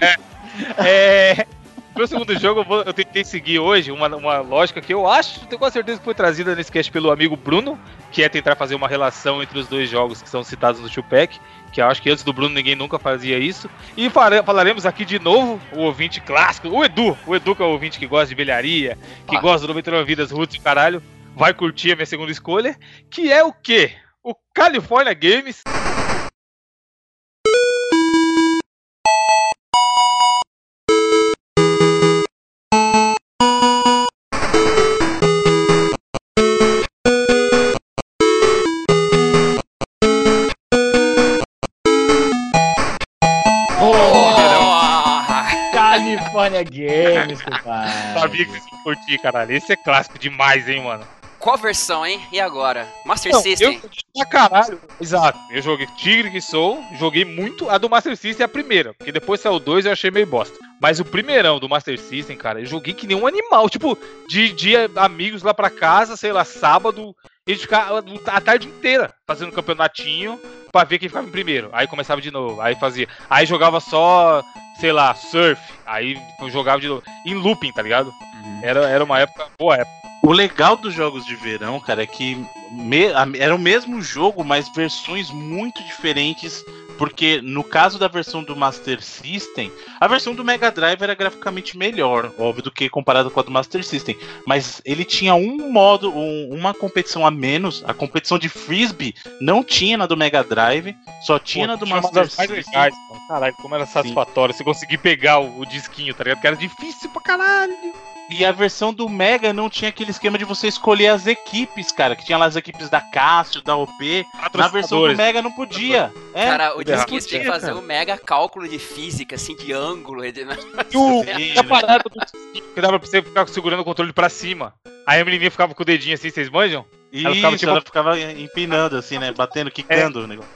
É. Meu segundo jogo, eu, vou- eu tentei seguir hoje uma, uma lógica que eu acho, tenho quase certeza que foi trazida nesse cast pelo amigo Bruno, que é tentar fazer uma relação entre os dois jogos que são citados no Tupac, que eu acho que antes do Bruno ninguém nunca fazia isso. E falaremos aqui de novo o ouvinte clássico, o Edu, o Edu que é o ouvinte que gosta de velharia, que Ah. gosta do 99 Vidas Roots e caralho, vai curtir a minha segunda escolha, que é o quê? O California Games California Games, compadre. Sabia que vocês iam curtir, caralho. Esse é clássico demais, hein, mano. Qual versão, hein? E agora? Master Não, System? eu curti pra caralho. Exato. Eu joguei Tigre que sou, joguei muito. A do Master System é a primeira, porque depois saiu o 2 eu achei meio bosta. Mas o primeirão do Master System, cara, eu joguei que nem um animal. Tipo, de dia, amigos lá pra casa, sei lá, sábado, gente ficava a tarde inteira fazendo campeonatinho pra ver quem ficava em primeiro. Aí começava de novo, aí fazia. Aí jogava só, sei lá, surf. Aí jogava de novo. Em looping, tá ligado? Era, era uma época boa época. O legal dos jogos de verão, cara, é que me- a- era o mesmo jogo, mas versões muito diferentes. Porque no caso da versão do Master System, a versão do Mega Drive era graficamente melhor, óbvio, do que comparado com a do Master System. Mas ele tinha um modo, um- uma competição a menos. A competição de frisbee não tinha na do Mega Drive, só tinha na do Tinha Master System. legais. Caralho, como era satisfatório você conseguir pegar o, o disquinho, tá ligado? Que era difícil pra caralho. E a versão do Mega não tinha aquele esquema de você escolher as equipes, cara. Que tinha lá as equipes da Cássio, da OP. Na versão do Mega não podia. É, Cara, o disquinho tem que fazer um mega cálculo de física, assim, de ângulo. de- E o, Sim, a parada do disquinho que dava pra você ficar segurando o controle pra cima. Aí a menininha ficava com o dedinho assim, vocês manjam? Isso, Ela ficava, tipo- ela ficava empinando assim, né? Batendo, quicando o negócio.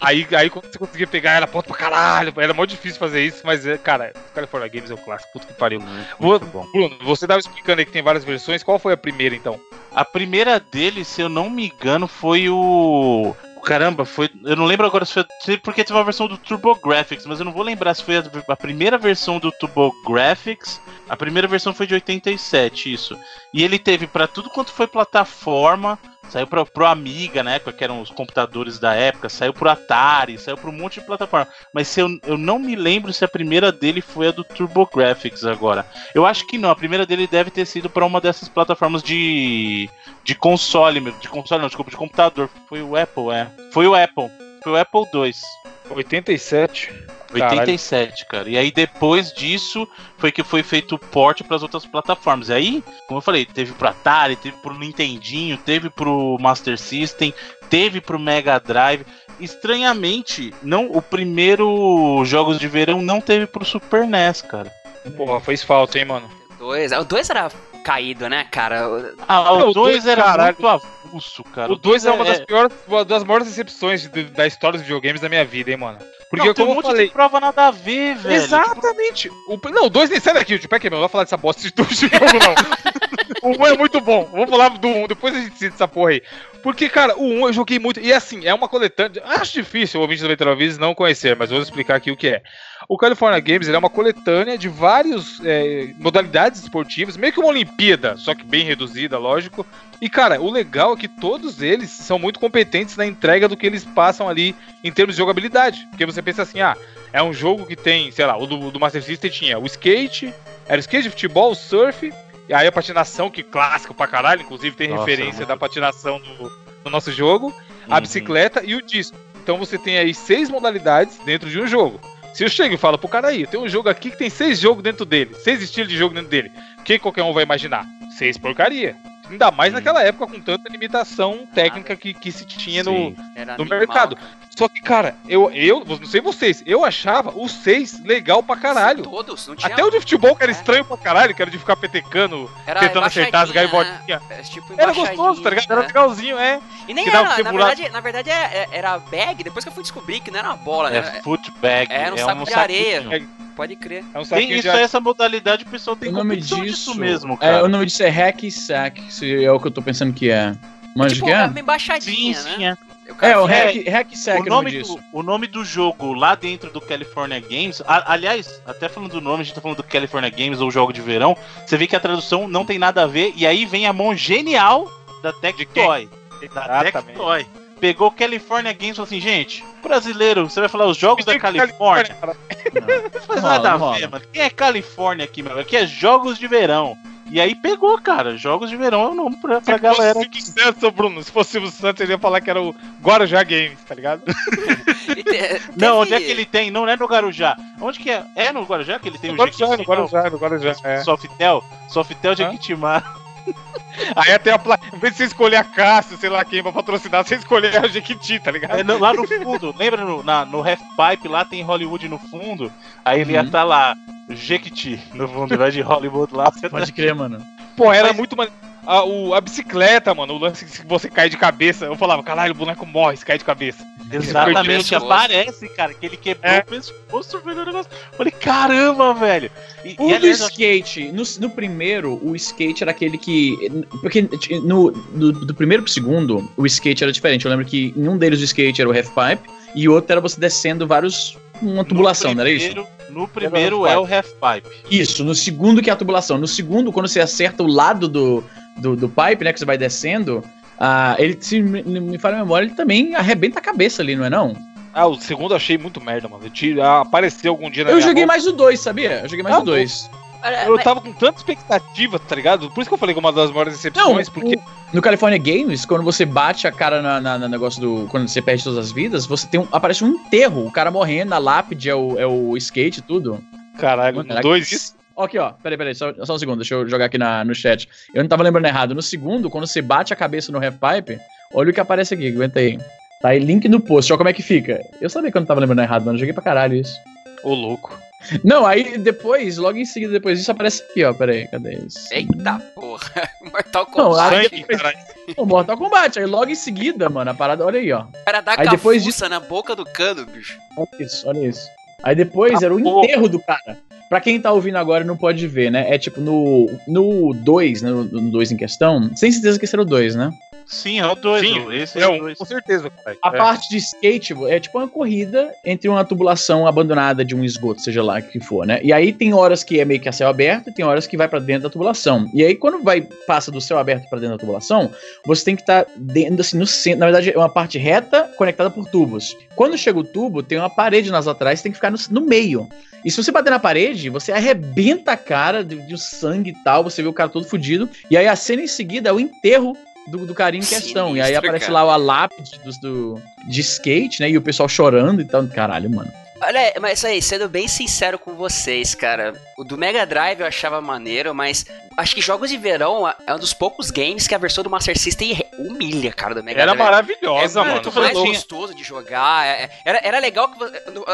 Aí, aí quando você conseguia pegar, era ponto pra caralho. Era muito difícil fazer isso, mas, é, cara, California Games é o clássico. Puta que pariu. Vou- Muito bom. Bruno, você tava explicando aí que tem várias versões. Qual foi a primeira, então? A primeira dele, se eu não me engano, foi o. Caramba, foi. Eu não lembro agora se foi. Porque teve uma versão do TurboGrafx, mas eu não vou lembrar se foi a, a primeira versão do TurboGrafx. A primeira versão foi de 87, isso. E ele teve pra tudo quanto foi plataforma. Saiu pro, pro Amiga, né? Que eram os computadores da época. Saiu pro Atari, saiu pro um monte de plataforma. Mas se eu, eu não me lembro se a primeira dele foi a do TurboGrafx agora. Eu acho que não. A primeira dele deve ter sido pra uma dessas plataformas de de console, de console não, desculpa, de computador. Foi o Apple, é. Foi o Apple. Foi o Apple 2. 87. Caralho. 87, cara. E aí depois disso foi que foi feito o port para as outras plataformas. E aí, como eu falei, teve pro Atari, teve pro Nintendinho, teve pro Master System, teve pro Mega Drive. Estranhamente, não o primeiro jogos de verão não teve pro Super NES, cara. Porra, fez falta, hein, mano? Dois. O 2 era caído, né, cara? Ah, o o dois, 2 era caralho. muito avulso, cara. O 2 é uma das piores, uma das maiores decepções de- da história dos videogames da minha vida, hein, mano? Porque, Não, tem como um eu monte falei. de prova nada a ver, velho. Exatamente! O, não, 2 nem sai daqui, o meu, não vai falar dessa bosta de tudo de novo, não. O 1 é muito bom, vamos falar do 1, depois a gente cita essa porra aí. Porque, cara, o 1 eu joguei muito, e assim, é uma coletânea, acho difícil o ouvinte do Veterovis não conhecer, mas vou explicar aqui o que é. O California Games é uma coletânea de várias modalidades esportivas, meio que uma Olimpíada, só que bem reduzida, lógico. E, cara, o legal é que todos eles são muito competentes na entrega do que eles passam ali em termos de jogabilidade. Porque você pensa assim, ah, é um jogo que tem, sei lá, o do, do Master System tinha o skate, era o skate, futebol, surf, e aí a patinação, que clássico pra caralho, inclusive tem Nossa, referência muito- da patinação do, do nosso jogo, a Uhum. bicicleta e o disco. Então você tem aí seis modalidades dentro de um jogo. Se eu chego e falo pro cara aí, tem um jogo aqui que tem seis jogos dentro dele, seis estilos de jogo dentro dele, o que qualquer um vai imaginar? Seis porcaria. Ainda mais naquela época com tanta limitação técnica que, que se tinha no, Sim. No animal, mercado. cara. Só que, cara, eu, eu não sei vocês, eu achava o 6 legal pra caralho. Todos, não tinha. Até o de futebol que era É. estranho pra caralho, que era de ficar petecando, Era tentando acertar as gaivotinhas. né? É, tipo Era gostoso, tá ligado? Era né? legalzinho, é. E nem que era, na verdade, na verdade é- é- era bag, depois que eu fui descobrir que não era uma bola, né? É footbag. Era um é saco de saquinho. areia. Pode crer. É um Tem isso, de é essa modalidade, o pessoal tem o nome competição disso. mesmo, é, cara. o nome disso é hack e sack, se é o que eu tô pensando que é. Manja tipo, que é? uma embaixadinha, Sim, né? sim, é. É, o hack, hack sack O é o nome disso. do, o nome do jogo lá dentro do California Games, a- aliás, até falando do nome, a gente tá falando do California Games ou jogo de verão, você vê que a tradução não tem nada a ver, e aí vem a mão genial da? Tectoy. Da. Tectoy. Pegou California Games e falou assim, gente, brasileiro, você vai falar os jogos da Califórnia. Não faz Não nada rola, a ver, mano. Quem é Califórnia aqui, meu? Aqui é jogos de verão. E aí pegou, cara. Jogos de verão é o nome pra, pra Se galera. fosse o Santos, Bruno, se fosse o Santos, ele ia falar que era o Guarujá Games, tá ligado? Não, onde é que ele tem? Não é no Guarujá. Onde que é? É no Guarujá que ele tem No o Guarujá, no? Guarujá, no Guarujá, é. Softel? Softel de Hã? Aí até a placa, em vez de você escolher a Cássio, sei lá quem, pra patrocinar, você escolher a Jequiti, tá ligado? É no- lá no fundo, lembra no, na, no Half Pipe, lá tem Hollywood no fundo. Aí ele ia estar lá, Jequiti, no fundo, vai de Hollywood lá. Você tá... Pode crer, mano. Pô, era Mas- muito mane- a, o- a bicicleta, mano, o lance que você cai de cabeça. Eu falava, caralho, o boneco morre se cai de cabeça. Exatamente, aparece, cara, que ele quebrou É. o pescoço, velho, o negócio. Falei, caramba, velho. E, O e, aliás, eu- skate, no, no primeiro, o skate era aquele que. Porque no, do, do primeiro pro segundo, o skate era diferente. Eu lembro que em um deles o skate era o half pipe e o outro era você descendo vários. Uma tubulação, no não era isso? primeiro- No primeiro é o Half Pipe. Isso, no segundo que é a tubulação. No segundo, quando você acerta o lado do, do, do pipe, né, que você vai descendo, ah, ele, se me, me falha a memória, ele também arrebenta a cabeça ali, não é não? Ah, o segundo eu achei muito merda, mano. Ah, apareceu algum dia na Eu minha joguei mais o 2, sabia? Eu joguei mais Ah, o 2. Olha, Eu tava com tanta expectativa, tá ligado? Por isso que eu falei que é uma das maiores Não, decepções, porque o- no California Games, quando você bate a cara na, na- no negócio do. Quando você perde todas as vidas, você tem um, aparece um enterro, o cara morrendo, a lápide é o, é o skate e tudo. caralho, Mano, dois isso. Aqui, ó, peraí, peraí, só, só um segundo, deixa eu jogar aqui na, no chat. Eu não tava lembrando errado. No segundo, quando você bate a cabeça no half pipe, olha o que aparece aqui, aguenta aí. Tá aí, link no post, ó como é que fica. Eu sabia que eu não tava lembrando errado, mano. Eu joguei pra caralho isso. Ô, louco. Não, aí depois, logo em seguida, depois disso, aparece aqui, ó. Peraí, cadê isso? Eita porra. Mortal Não, Kombat. aí- Sangue, caralho. O Mortal Kombat. Aí logo em seguida, mano, a parada, olha aí, ó. O cara dá Aí depois cafuça na boca do cano, bicho. Olha isso, olha isso. Aí depois era o porra. enterro do cara. Pra quem tá ouvindo agora não pode ver, né? É tipo no 2, no 2 em questão. Sem certeza que esse o 2, né? Sim, é o 2. Sim, Esse é é o um, 2. com certeza, cara. A É. parte de skate é tipo uma corrida entre uma tubulação abandonada de um esgoto, seja lá que for, né? E aí tem horas que é meio que a céu aberto e tem horas que vai pra dentro da tubulação. E aí quando vai passa do céu aberto pra dentro da tubulação, você tem que estar dentro assim no centro, na verdade é uma parte reta conectada por tubos. Quando chega o tubo, tem uma parede nas laterais, você tem que ficar no, no meio. E se você bater na parede, você arrebenta a cara de, de sangue e tal, você vê o cara todo fudido. E aí a cena em seguida é o enterro do, do carinha em questão. e aí Sinistro, aparece cara. lá a lápide dos- do, de skate, né? E o pessoal chorando e tal. Caralho, mano. Olha, mas aí, sendo bem sincero com vocês, cara, o do Mega Drive eu achava maneiro, mas acho que Jogos de Verão é um dos poucos games que a versão do Master System humilha, cara, do Mega Era Drive. maravilhosa, é mano. muito Foi mais gostoso de jogar. é- é- era, era legal que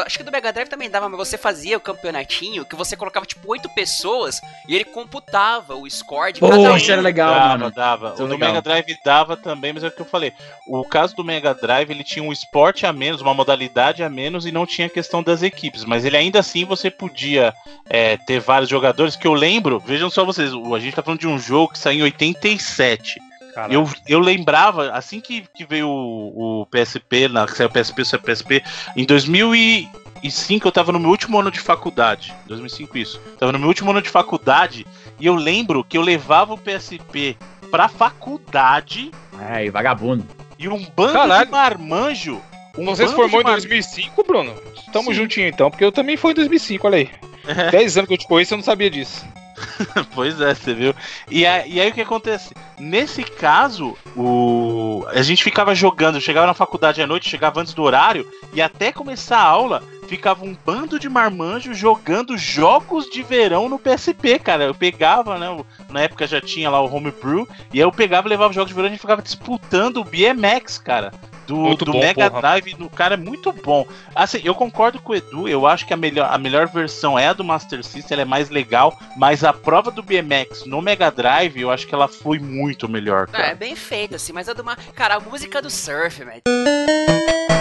Acho que do Mega Drive também dava, mas você fazia o campeonatinho que você colocava tipo oito pessoas e ele computava o score de cada um. isso era legal, dava, mano. dava. Isso é O do legal. Mega Drive dava também, mas é o que eu falei. O caso do Mega Drive, ele tinha um esporte a menos, uma modalidade a menos e não tinha questão das equipes. Mas ele ainda assim você podia é, ter vários jogadores. Que eu lembro, vejam só vocês, o- a gente tá falando de um jogo que saiu em 87. Caralho. Eu, eu lembrava, assim que, que veio o, o PSP, na, que saiu o PSP, saiu o PSP, em 2005 eu tava no meu último ano de faculdade. 2005 isso. Tava no meu último ano de faculdade e eu lembro que eu levava o PSP pra faculdade Ai, vagabundo. e um bando Caralho. de marmanjo. Um Você se formou em de mar- 2005, Bruno? Tamo Sim. juntinho então, porque eu também fui em 2005, olha aí. É. 10 anos que eu te conheço, eu não sabia disso. pois é, você viu? E, a- e aí o que acontece? Nesse caso, o a gente ficava jogando, chegava na faculdade à noite, chegava antes do horário, e até começar a aula, ficava um bando de marmanjos jogando jogos de verão no PSP, cara. Eu pegava, né? Na época já tinha lá o Homebrew, e aí eu pegava e levava os jogos de verão e a gente ficava disputando o BMX, cara. Do, do bom, Mega porra. Drive, do cara é muito bom. Assim, eu concordo com o Edu, eu acho que a melhor, a melhor versão é a do Master System, ela é mais legal, mas a prova do BMX no Mega Drive, eu acho que ela foi muito melhor, é cara. bem feito, assim, mas é de uma. Cara, a música do surf, velho.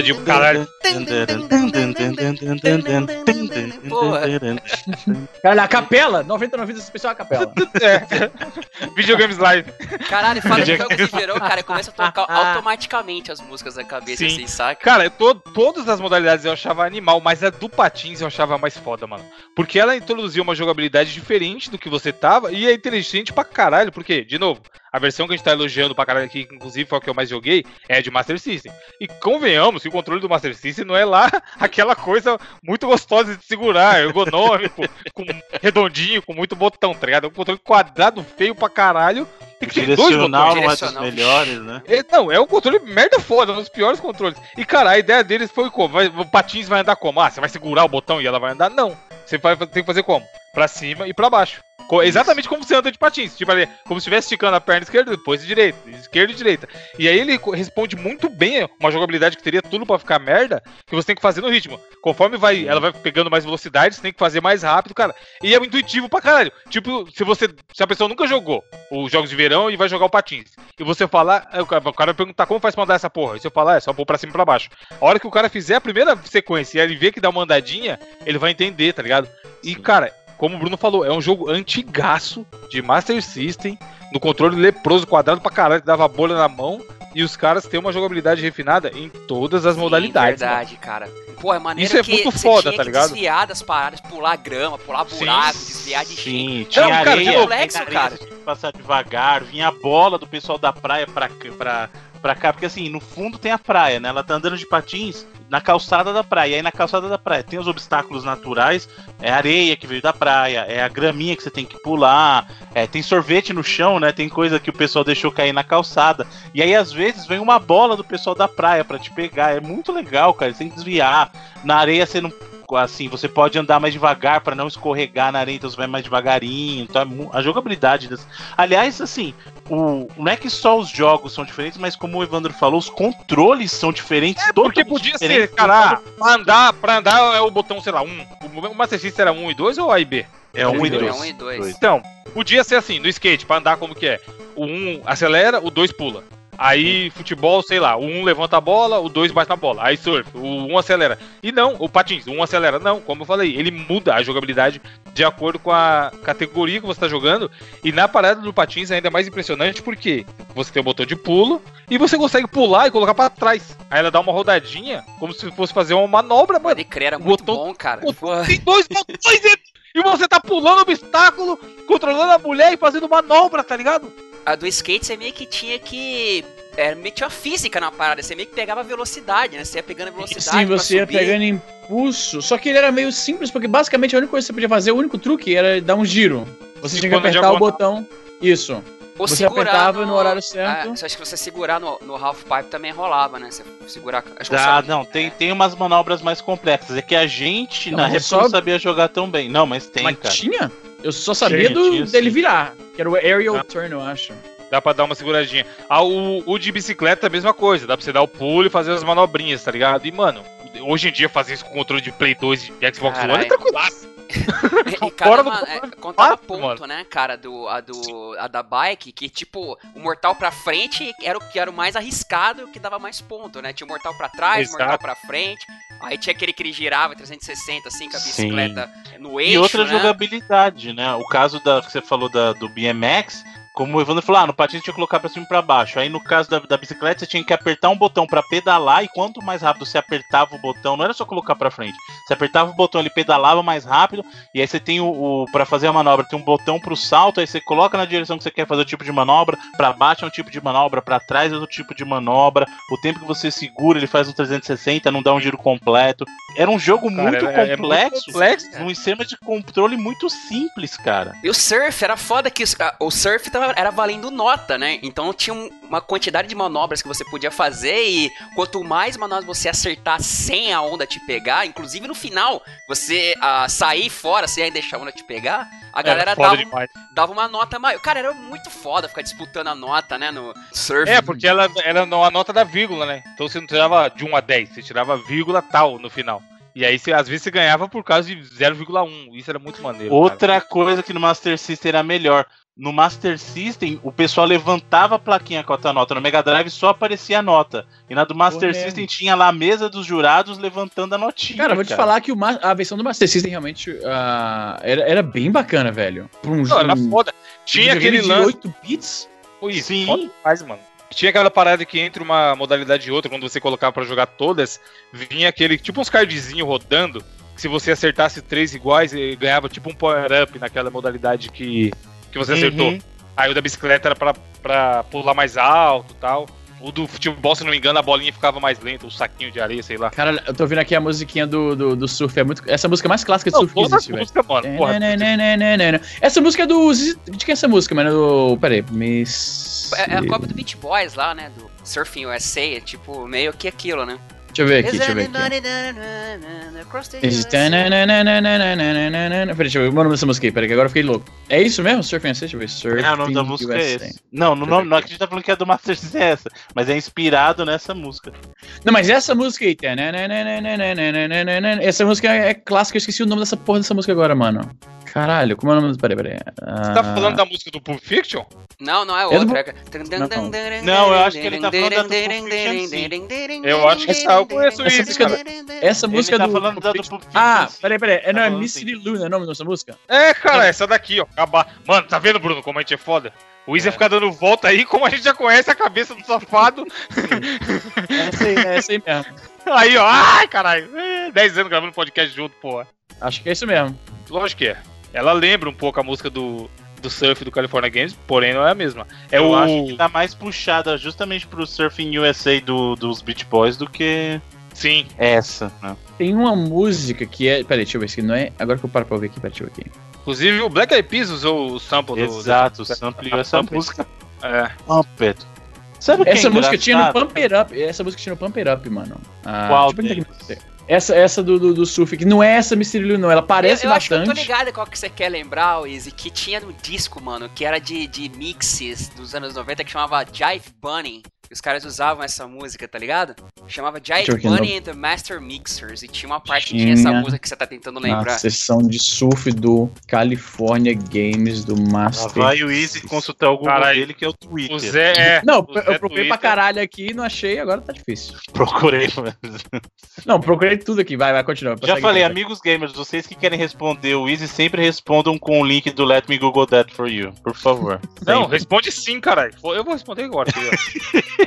Foda de caralho. Porra. Cara, a capela! 99 vidas especial a capela. É. Videogames Live. Caralho, fala de jogos de verão, cara, começa a tocar automaticamente as músicas da cabeça, Sim. assim, saca? Cara, eu to- todas as modalidades eu achava animal, mas a do Patins eu achava mais foda, mano. Porque ela introduzia uma jogabilidade diferente do que você tava e é inteligente pra caralho. Porque, de novo, a versão que a gente tá elogiando pra caralho aqui, que inclusive foi a que eu mais joguei, é a de Master System. E convenhamos que o controle do Master System não é lá aquela coisa muito gostosa de segurar, ergonômico, com redondinho, com muito botão, tá ligado? É um controle quadrado, feio pra caralho. E que tem dois botões. Direcional não é dos melhores, né? É, não, é um controle merda foda, um dos piores controles. E cara, a ideia deles foi como? Vai- o patins vai andar como? Ah, você vai segurar o botão e ela vai andar? Não. Você vai, tem que fazer como? Pra cima e pra baixo. Co- Exatamente como você anda de patins. Tipo ali, como se estivesse esticando a perna esquerda, depois de direita, esquerda e direita. E aí ele responde muito bem uma jogabilidade que teria tudo pra ficar merda, que você tem que fazer no ritmo. Conforme vai, ela vai pegando mais velocidade, você tem que fazer mais rápido, cara. E é intuitivo pra caralho. Tipo, se você. Se a pessoa nunca jogou os jogos de verão e vai jogar o patins. E você falar, cara o cara vai perguntar como faz pra andar essa porra. E se eu falar, é só pôr pra cima e pra baixo. A hora que o cara fizer a primeira sequência e ele vê que dá uma andadinha, ele vai entender, tá ligado? E, cara, como o Bruno falou, é um jogo antigaço de Master System, no controle leproso, quadrado pra caralho, que dava bolha na mão. E os caras têm uma jogabilidade refinada em todas as Sim, modalidades. mano. verdade, cara. Pô, é maneiro Isso é que muito foda, tinha tá ligado? desviar das paradas, pular grama, pular Sim. buraco, desviar de gente. Sim, tinha Não, cara, areia, de complexo, areia, cara. tinha que passar devagar, vinha a bola do pessoal da praia pra, pra, pra cá, porque assim, no fundo tem a praia, né? Ela tá andando de patins na calçada da praia, e aí na calçada da praia tem os obstáculos naturais, é areia que veio da praia, é a graminha que você tem que pular, é, tem sorvete no chão, né? Tem coisa que o pessoal deixou cair na calçada, e aí às vezes vem uma bola do pessoal da praia pra te pegar, é muito legal, cara, você tem que desviar, na areia você não assim, você pode andar mais devagar para não escorregar na areia, então você vai mais devagarinho. Então é a jogabilidade das... Aliás, assim, o... não é que só os jogos são diferentes, mas como o Evandro falou, os controles são diferentes. É, porque podia ser, cara, pra andar, pra andar é o botão, sei lá, 1. O Master System era 1 e 2 ou A e B? É um e É dois. um e dois. Então, podia ser assim, no skate, pra andar como que é. O 1 acelera, o 2 pula. Aí, futebol, sei lá, o 1 levanta a bola, o 2 bate na bola. Aí, surf, o 1 acelera. E não, o patins, o 1 acelera. Não, como eu falei, ele muda a jogabilidade de acordo com a categoria que você tá jogando. E na parada do patins é ainda mais impressionante porque você tem o botão de pulo e você consegue pular e colocar pra trás. Aí ela dá uma rodadinha, como se fosse fazer uma manobra, mano. Pode crer, era muito Botou- bom, cara. Tem dois botões e- e você tá pulando obstáculo, controlando a mulher e fazendo manobra, tá ligado? A do skate você meio que tinha que. Era meio que tinha uma física na parada, você meio que pegava velocidade, né? Você ia pegando velocidade. Sim, pra você ia subir. pegando impulso. Só que ele era meio simples, porque basicamente a única coisa que você podia fazer, o único truque era dar um giro. Você E tinha que apertar o botão. Isso. Ou você apertava no horário certo. Ah, você acha que você segurar no, no half pipe também rolava, né? Você segurar. Acho que Ah, não, tem, é. tem umas manobras mais complexas. É que a gente, Não, na só- não sabia jogar tão bem. Não, mas tem, Mas cara. tinha? Eu só sabia Tinha, do, sim. dele virar. Que era o aerial Ah. turn, eu acho. Dá pra dar uma seguradinha. Ah, o, o de bicicleta é a mesma coisa. Dá pra você dar o pulo e fazer as manobrinhas, tá ligado? E, mano, hoje em dia fazer isso com controle de Play 2 e Xbox. One é tranquilaço. E cada Fora do ma- controle é, contava quatro, ponto, né, cara, do, a, do, a da bike, que tipo, o mortal pra frente era o que era o mais arriscado, o que dava mais ponto, né? Tinha o mortal pra trás, o Exato. mortal pra frente, aí tinha aquele que ele girava 360, assim, com a Sim. bicicleta no eixo, E outra né? jogabilidade, né? O caso da que você falou da, do BMX, como o Evandro falou, ah, no patins tinha que colocar pra cima e pra baixo. Aí no caso da, da bicicleta, você tinha que apertar um botão pra pedalar, e quanto mais rápido você apertava o botão, não era só colocar pra frente. Você apertava o botão, ele pedalava mais rápido, e aí você tem o, o para fazer a manobra, tem um botão pro salto, aí você coloca na direção que você quer fazer o tipo de manobra, pra baixo é um tipo de manobra, pra trás é outro tipo de manobra. O tempo que você segura, ele faz um 360, não dá um giro completo. Era um jogo Cara, muito é- é muito complexo, complexo. num esquema de controle muito simples, cara. E o surf era foda que o surf tava, era valendo nota, né? Então tinha um- uma quantidade de manobras que você podia fazer e quanto mais manobras você acertar sem a onda te pegar, inclusive no final, você ah, sair fora sem deixar a onda te pegar, a galera dava, demais. dava uma nota maior. Cara, era muito foda ficar disputando a nota, né, no surf. É, porque ela era a nota da vírgula, né? Então você não tirava de 1 a 10, você tirava vírgula tal no final. E aí, você, às vezes, você ganhava por causa de 0,1. Isso era muito maneiro. Outra coisa que no Master System era melhor. No Master System, o pessoal levantava a plaquinha com a tua nota. No Mega Drive só aparecia a nota. E na do Master mesmo. System tinha lá a mesa dos jurados levantando a notinha. Cara, eu vou te falar que a versão do Master System realmente ah, era, era bem bacana, velho. Pra um Cara. Não, era um- foda. Tinha videogame aquele de lance. 8 bits. Pô, isso, Sim. demais, mano. Tinha aquela parada que entre uma modalidade e outra, quando você colocava pra jogar todas, vinha aquele, tipo uns cardzinhos rodando, que se você acertasse três iguais, ganhava tipo um power-up naquela modalidade que, que você acertou. Uhum. Aí o da bicicleta era pra, pra pular mais alto e tal. O do futebol, se não me engano, a bolinha ficava mais lenta, o saquinho de areia, sei lá. Cara, eu tô ouvindo aqui a musiquinha do, do, do surf. É muito, essa música é mais clássica de Não, surf que existe, velho. mano. Porra, Essa música é do. De quem é essa música, mano? Do. Pera aí. Miss. É, é a cópia do Beach Boys lá, né? Do Surfing USA, é tipo meio que aquilo, né? Deixa eu ver aqui, deixa eu ver aqui. Peraí, deixa eu ver o nome dessa música aí, peraí, que agora eu fiquei louco. É isso mesmo? Surfing USA? Deixa eu ver. Surfing É, o nome da música é USA. esse. Não, no nome, não é que a gente tá falando que é do Master System é essa, mas é inspirado nessa música. Não, mas essa música aí. Essa música é clássica, eu esqueci o nome dessa porra dessa música agora, mano. Caralho, como é o nome? Peraí, peraí. Você tá falando da música do Pulp Fiction? Não, não é É do- outra. Não, eu acho que ele tá falando da do Pulp Fiction, sim. Eu acho que essa, eu conheço Essa isso, música cara. Essa música tá do. falando da do Pulp Fiction, Ah, sim. peraí, peraí. É, não, Tá é falando Miss sim. Luna, é o nome dessa música? É, cara, essa daqui, ó. Acabar. Mano, tá vendo, Bruno, como a gente é foda? O Isa É. fica dando volta aí, como a gente já conhece a cabeça do safado. É essa aí, é essa aí mesmo. Aí, ó. Ai, caralho. É, 10 anos gravando podcast junto, porra. Acho que é isso mesmo. Lógico que é. Ela lembra um pouco a música do, do surf do California Games, porém não é a mesma. É eu o. acho que tá mais puxada justamente pro Surfing USA do, dos Beach Boys do que Sim. essa. Né? Tem uma música que é. Peraí, deixa eu ver se não é. Agora que eu paro pra ver aqui, peraí, deixa eu ver aqui. Inclusive o Black Eyed Peas usou o sample do. Exato, sampleou essa Sample. música É. Puppet. Sabe o que é Essa música tinha no? Pump It Up. Essa música tinha no Pump It Up, mano. Ah, Qual deixa Essa, essa do, do, do surf, que não é essa Mystery Luna, não. Ela parece eu, eu acho que eu bastante. tô ligado qual que você quer lembrar, Izzy, que tinha no disco, mano, que era de, de mixes dos anos 90 que chamava Jive Bunny. E Os caras usavam essa música, tá ligado? Chamava aqui, Bunny and the Master Mixers. E tinha uma parte que tinha essa música que você tá tentando Na lembrar. sessão de surf do California Games do Master. vai o Easy consultar o Google Caralho. dele, que é o Twitter. O Zé é. Não, o Zé eu procurei pra Twitter. caralho aqui, não achei, agora tá difícil. Procurei. Não, procurei tudo aqui, vai, vai, continua. Já falei, aí, amigos gamers, vocês que querem responder o Easy, sempre respondam com o link do Let Me Google That For You, por favor. Não, Sempre. responde sim, caralho. Eu vou responder agora.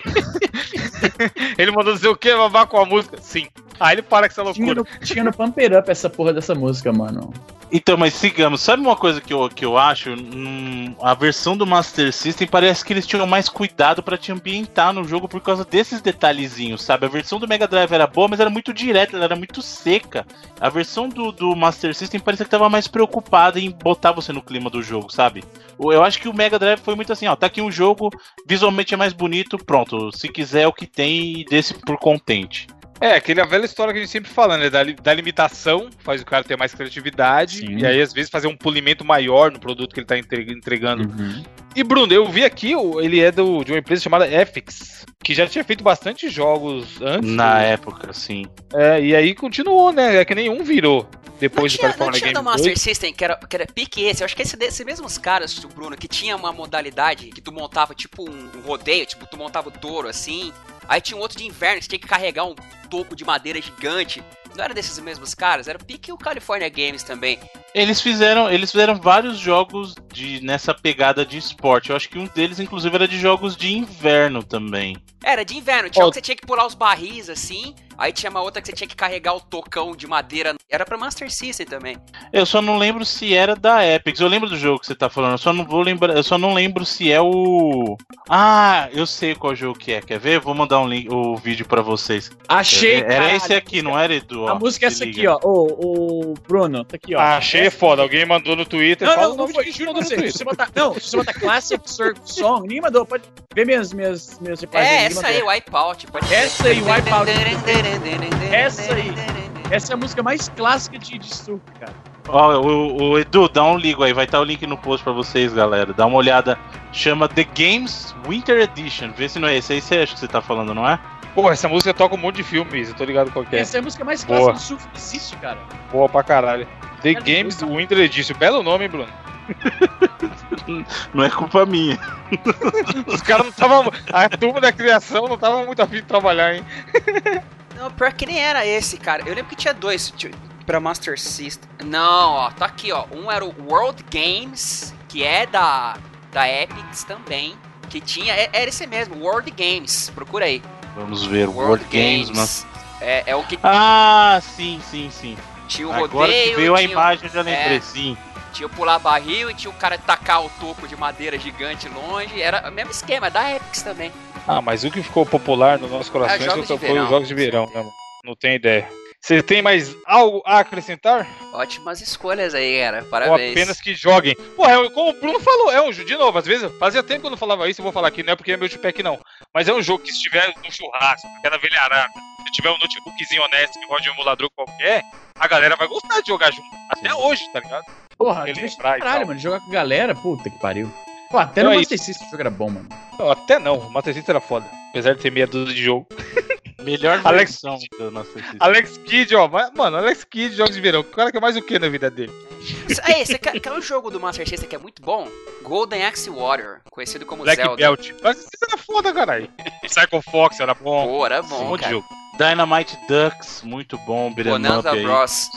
ele mandou dizer o quê? Babar com a música? Sim. Aí ele para com essa Tinha loucura. no, tinha no Pump It Up essa porra dessa música, mano. Então, mas sigamos. Sabe uma coisa que eu, que eu acho? Hum, a versão do Master System parece que eles tinham mais cuidado pra te ambientar no jogo por causa desses detalhezinhos, sabe? A versão do Mega Drive era boa, mas era muito direta, ela era muito seca. A versão do, do Master System parecia que tava mais preocupada em botar você no clima do jogo, sabe? Eu acho que o Mega Drive foi muito assim, ó, tá aqui um jogo, visualmente é mais bonito, pronto. Se quiser é o que tem e desse por contente. É, aquela velha história que a gente sempre fala, né? Da, da limitação, faz o cara ter mais criatividade. Sim. E aí, às vezes, fazer um polimento maior no produto que ele tá entre- entregando. Uhum. E, Bruno, eu vi aqui, ele é do, de uma empresa chamada Epix, que já tinha feito bastante jogos antes. Na época, sim. É, e aí continuou, né? É que nenhum virou. depois não do tinha, não California tinha Game do Master 2. System, que era, que era pique esse. Eu acho que esse, esses mesmos caras, o Bruno, que tinha uma modalidade que tu montava tipo um, um rodeio, tipo, tu montava o touro assim. Aí tinha um outro de inverno que tinha que carregar um toco de madeira gigante. Não era desses mesmos caras, era pique o California Games também. Eles fizeram, eles fizeram vários jogos de nessa pegada de esporte. Eu acho que um deles, inclusive, era de jogos de inverno também. Era de inverno, tinha um que você tinha que pular os barris assim. Aí tinha uma outra que você tinha que carregar o tocão de madeira. Era pra Master System também. Eu só não lembro se era da Epic. Eu lembro do jogo que você tá falando. Eu só não vou lembrar. Eu só não lembro se é o. Ah, eu sei qual jogo que é. Quer ver? Vou mandar um link, o vídeo pra vocês. Achei, era caralho. esse aqui, não era, Edu? A Ó, música é essa liga. aqui, ó. Ô, ô, Bruno, tá aqui, ó. Achei foda. Alguém mandou no Twitter. Não, fala não, não quem Juro pra você. Se você botar, não, se você botar Classic Surf Song, ninguém mandou. Pode ver minhas, minhas, minhas replies É, essa aí, Wipeout. Pode Essa aí, Wipeout. Essa aí. Essa é a música mais clássica de, de surf, cara. Ó, o, o Edu, dá um ligo aí. Vai estar o link no post pra vocês, galera. Dá uma olhada. Chama The Games Winter Edition. Vê se não é esse aí. Você acha que você tá falando, não é? Pô, essa música toca um monte de filmes, eu tô ligado qual que é. Essa é a música mais Boa. clássica de surf que existe, cara. Boa pra caralho. The Cara, Games Winter Edition. Belo nome, hein, Bruno? Não é culpa minha. Os caras não estavam. A turma da criação não tava muito afim de trabalhar, hein? Não, pior que nem era esse, cara. Eu lembro que tinha dois tinha- pra Master System. Não, ó, tá aqui, ó. Um era o World Games, que é da, da Epics também. Que tinha. é- Era esse mesmo, World Games. Procura aí. Vamos ver. World, Games, mas. É, é o que Ah, sim, sim, sim. Tinha o Agora rodeio. que veio a imagem, eu já lembrei, é. sim. tinha o pular barril e tinha o cara tacar o toco de madeira gigante longe. Era o mesmo esquema, é da Epics também. Ah, mas o que ficou popular nos nossos corações É, foi de foi os jogos de verão, né? Não tem ideia. Você tem mais algo a acrescentar? Ótimas escolhas aí, cara. Ou Parabéns. apenas que joguem? Pô, é, como o Bruno falou, é um jogo, de novo, às vezes, fazia tempo que eu não falava isso, eu vou falar aqui, não é porque é meu pack não. Mas é um jogo que se tiver no churrasco, que é na velharada, se tiver um notebookzinho honesto que roda um emulador qualquer, a galera vai gostar de jogar junto. Até hoje, tá ligado? Porra, Ele divertido lembrar e caralho, mano. Jogar com galera, puta que pariu. Pô, até Então no é Master System o jogo era bom, mano. Não, até não, o Master System era foda. Apesar de ter meia dúzia de jogo. Melhor Alex- versão do Master System. Alex Kidd, ó, mano, Alex Kidd, jogos de verão. O cara quer mais o que na vida dele? Aí, você quer, quer um jogo do Master System que é muito bom? Golden Axe Warrior, conhecido como Black Zelda. Belt. Mas isso era foda, caralho. Psycho Fox era bom. Pô, era bom, de cara. jogo. Dynamite Ducks, muito bom. beat'em Bonanza up aí. Bros.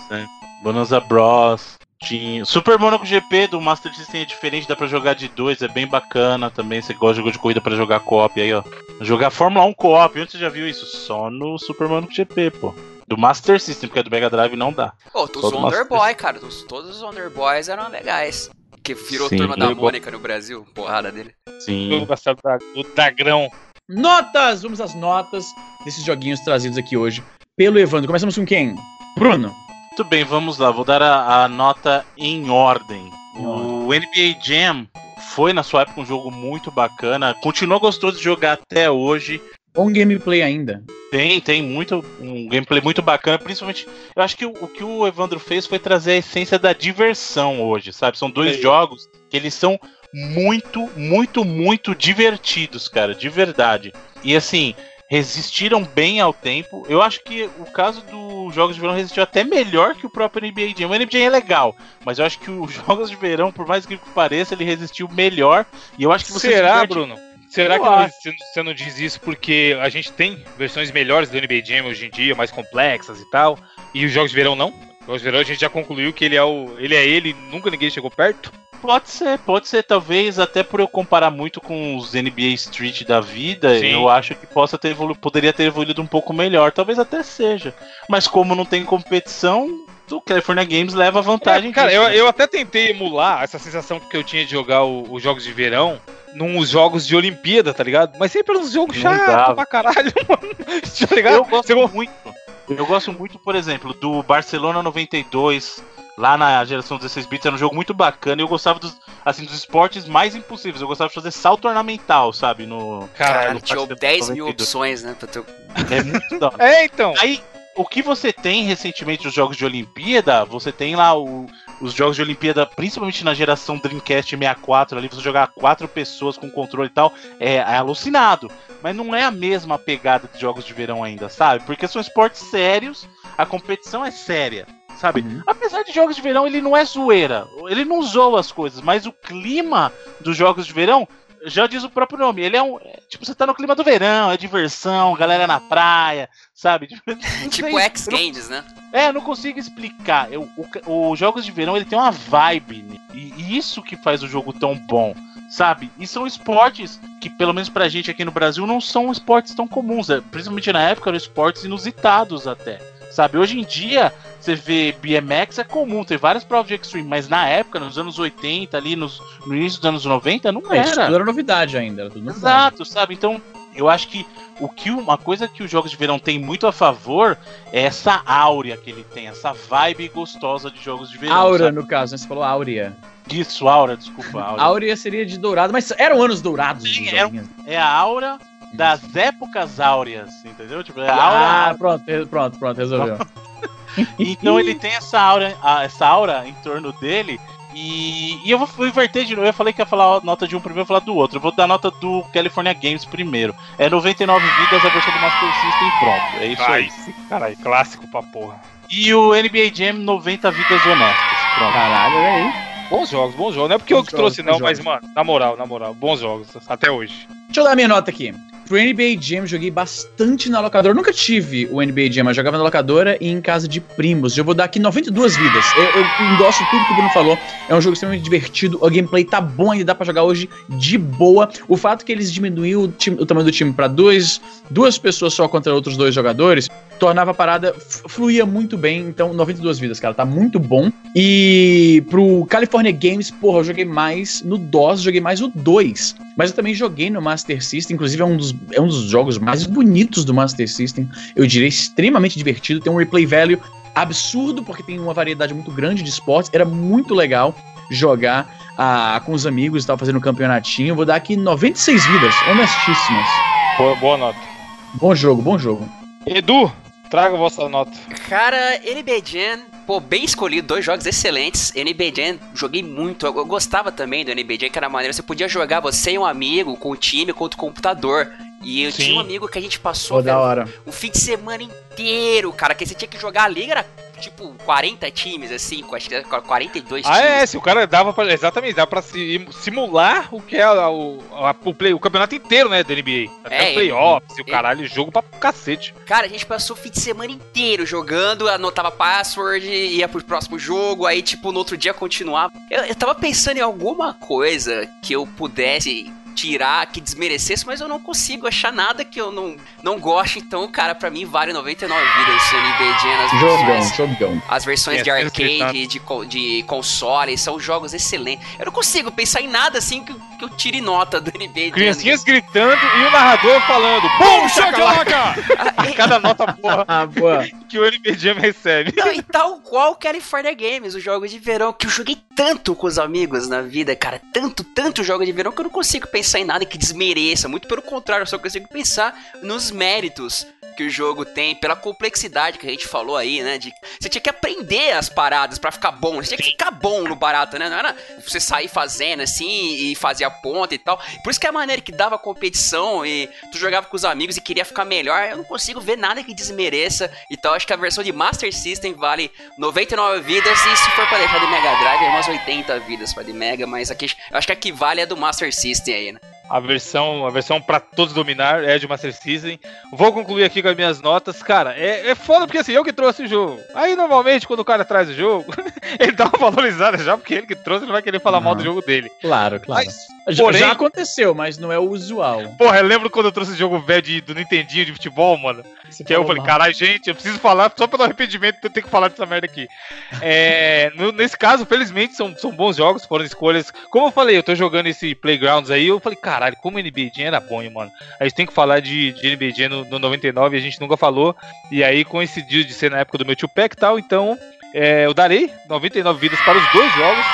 Bonanza Bros. Tinha... Super Monaco GP do Master System é diferente, dá pra jogar de dois, é bem bacana também. Você gosta de jogo de corrida pra jogar co-op aí, ó. Jogar Fórmula 1 co-op, onde você já viu isso? Só no Super Monaco GP, pô. Do Master System, porque do Mega Drive não dá. Pô, os Só do Wonder Boy, cara. Os- todos os Wonder Boys eram legais. Que virou Sim, turma da. Mônica no Brasil. Porrada dele. Sim. Do Dagrão. Notas! Vamos às notas desses joguinhos trazidos aqui hoje pelo Evandro. Começamos com quem? Bruno. Muito bem, vamos lá. Vou dar a, a nota em ordem. O NBA Jam foi na sua época um jogo muito bacana. Continua gostoso de jogar até hoje. Bom gameplay ainda. Tem, tem muito um gameplay muito bacana, principalmente. Eu acho que o, o que o Evandro fez foi trazer a essência da diversão hoje, sabe? São dois Sei. jogos que eles são muito, muito, muito divertidos, cara, de verdade. E assim, resistiram bem ao tempo. Eu acho que o caso dos jogos de verão resistiu até melhor que o próprio NBA Jam. O NBA Jam é legal, mas eu acho que os jogos de verão, por mais que pareça, ele resistiu melhor. E eu acho que você se Será, diverte- Bruno? Será Eu que acho. você você não diz isso porque a gente tem versões melhores do NBA Jam hoje em dia, mais complexas e tal, e os jogos de verão não? De verão a gente já concluiu que ele é o. ele é ele, nunca ninguém chegou perto. Pode ser, pode ser, talvez até por eu comparar muito com os NBA Street da vida, Sim. eu acho que possa ter evolu poderia ter evoluído um pouco melhor, talvez até seja. Mas como não tem competição, o California Games leva vantagem. É, cara, disso, eu, né? eu até tentei emular essa sensação que eu tinha de jogar os jogos de verão nos jogos de Olimpíada, tá ligado? Mas sempre uns jogos dava. pra caralho, mano. Tá ligado? Eu gosto Você- muito. Eu gosto muito, por exemplo, do Barcelona 92, lá na geração 16 bits, era um jogo muito bacana. E eu gostava dos, assim, dos esportes mais impossíveis. Eu gostava de fazer salto ornamental, sabe? No. Caralho, no tinha Barcelona 10 mil 92. opções, né? Pra teu... É muito da hora. É, então. Aí, o que você tem recentemente nos jogos de Olimpíada, você tem lá o- os jogos de Olimpíada, principalmente na geração Dreamcast 64, ali você jogar quatro pessoas com controle e tal, é, é alucinado. Mas não é a mesma pegada de jogos de verão ainda, sabe? Porque são esportes sérios, a competição é séria. sabe? Uhum. Apesar de jogos de verão, ele não é zoeira. Ele não zoa as coisas, mas o clima dos jogos de verão já diz o próprio nome. Ele é um. é, tipo, você tá no clima do verão, é diversão, galera na praia, sabe? Tipo sei, X eu não- Games, né? É, eu não consigo explicar. Eu, o- os jogos de verão ele tem uma vibe. né? E, e isso que faz o jogo tão bom. Sabe? E são esportes que, pelo menos pra gente aqui no Brasil, não são esportes tão comuns. né? Principalmente na época, eram esportes inusitados até. Sabe? Hoje em dia, você vê BMX é comum, tem várias provas de extreme, mas na época, nos anos 80, ali nos, no início dos anos 90, não É, isso era. tudo era novidade ainda. Era tudo novidade. Exato, sabe? Então, eu acho que o que uma coisa que os jogos de verão têm muito a favor é essa áurea que ele tem, essa vibe gostosa de jogos de verão. Aura, sabe? no caso, né? Você falou áurea. Isso, aura, desculpa, aura. Áurea seria de dourado, mas eram anos dourados. Sim, era. É a aura das épocas áureas, entendeu? Tipo, é a Ah, aura. pronto, re- pronto, pronto, resolveu. Então ele tem essa aura, essa aura em torno dele. E, e eu vou, inverter de novo. Eu falei que ia falar a nota de um primeiro, eu vou falar do outro. Eu vou dar a nota do California Games primeiro. É 99 vidas a versão do Master System pronto. É isso aí. Ai, esse caralho, clássico pra porra. E o NBA Jam 90 vidas honestas. Pronto. Caralho, olha aí. Bons jogos, bons jogos. Não é porque eu Bons que trouxe, jogos, não, bons mas, mano, na moral, na moral, bons jogos, até hoje. Deixa eu dar minha nota aqui. Pro NBA Jam, joguei bastante na locadora. Nunca tive o NBA Jam, mas jogava na locadora e em casa de primos. Eu vou dar aqui 92 vidas. Eu, eu endosso tudo que o Bruno falou. É um jogo extremamente divertido. O gameplay tá bom, ainda dá pra jogar hoje de boa. O fato que eles diminuíram o, time- o tamanho do time pra dois, duas pessoas só contra outros dois jogadores tornava a parada fluía muito bem. Então, 92 vidas, cara, tá muito bom. E pro California Games, porra, eu joguei mais no DOS, joguei mais o 2. Mas eu também joguei no Master System, inclusive é um dos, é um dos jogos mais bonitos do Master System. Eu diria extremamente divertido, tem um replay value absurdo, porque tem uma variedade muito grande de esportes. Era muito legal jogar ah, com os amigos e tal, fazendo um campeonatinho. Eu vou dar aqui 96 vidas, honestíssimas. Boa, boa nota. Bom jogo, bom jogo. Edu, traga a vossa nota. Cara, Jam, pô, bem escolhido, dois jogos excelentes. NBA Jam, joguei muito. Eu, eu gostava também do NBA Jam, que era maneiro. Você podia jogar você e um amigo, com o time, contra o computador. E eu Sim. tinha um amigo que a gente passou da velho, hora. um fim de semana inteiro, cara, que você tinha que jogar a liga, era tipo 40 times, assim, acho que era 42 Ah, times. é, se o cara dava pra. Exatamente, dava pra si- simular o que é o, o, play, o campeonato inteiro, né, da NBA. Até É, os playoffs e o caralho, jogo pra cacete. Cara, a gente passou o fim de semana inteiro jogando, anotava password, ia pro próximo jogo, aí, tipo, no outro dia continuava. Eu, eu tava pensando em alguma coisa que eu pudesse tirar, que desmerecesse, mas eu não consigo achar nada que eu não, não goste. Então, cara, pra mim vale 99 vidas o NBA Jam nas Jogão, versões. jogão. As versões É, de arcade, de, de console, são jogos excelentes. Eu não consigo pensar em nada assim que, eu- que eu tire nota do NBA Jam. Criancinhas gritando e o narrador falando: Bum, chacalaca! E- Cada nota porra Ah, boa. que o NBA Jam recebe. Não, e tal qual California Games, o jogo de verão, que eu joguei tanto com os amigos na vida, cara, tanto, tanto jogo de verão que eu não consigo pensar em nada que desmereça. Muito pelo contrário, eu só consigo pensar nos méritos que o jogo tem, pela complexidade que a gente falou aí, né? De você tinha que aprender as paradas pra ficar bom, você tinha que ficar bom no barato, né? Não era você sair fazendo assim e fazer a ponta e tal. Por isso que é a maneira que dava competição e tu jogava com os amigos e queria ficar melhor, eu não consigo ver nada que desmereça. Então acho que a versão de Master System vale 99 vidas e se for pra deixar de Mega Drive é umas 80 vidas pra de Mega, mas aqui eu acho que a que vale é do Master System aí, né? A versão, a versão pra todos dominar é de Master System. Vou concluir aqui com as minhas notas. Cara, é, é foda porque assim, eu que trouxe o jogo. Aí normalmente quando o cara traz o jogo, ele dá uma valorizada já, porque ele que trouxe, ele vai querer falar mal do jogo dele. Claro, claro. Mas, porém, já aconteceu, mas não é o usual. porra, eu lembro quando eu trouxe o jogo velho de- do Nintendinho de futebol, mano. Que aí eu falei, caralho, gente, eu preciso falar, só pelo arrependimento que eu tenho que falar dessa merda aqui. É, no- nesse caso, felizmente, são, são bons jogos, foram escolhas. Como eu falei, eu tô jogando esse Playgrounds aí, eu falei, caralho, como o NBA Jam era bom, hein, mano. A gente tem que falar de, de NBA Jam no, no 99 e a gente nunca falou. E aí coincidiu de ser na época do meu tio Pack e tal, então é, eu darei 99 vidas para os dois jogos,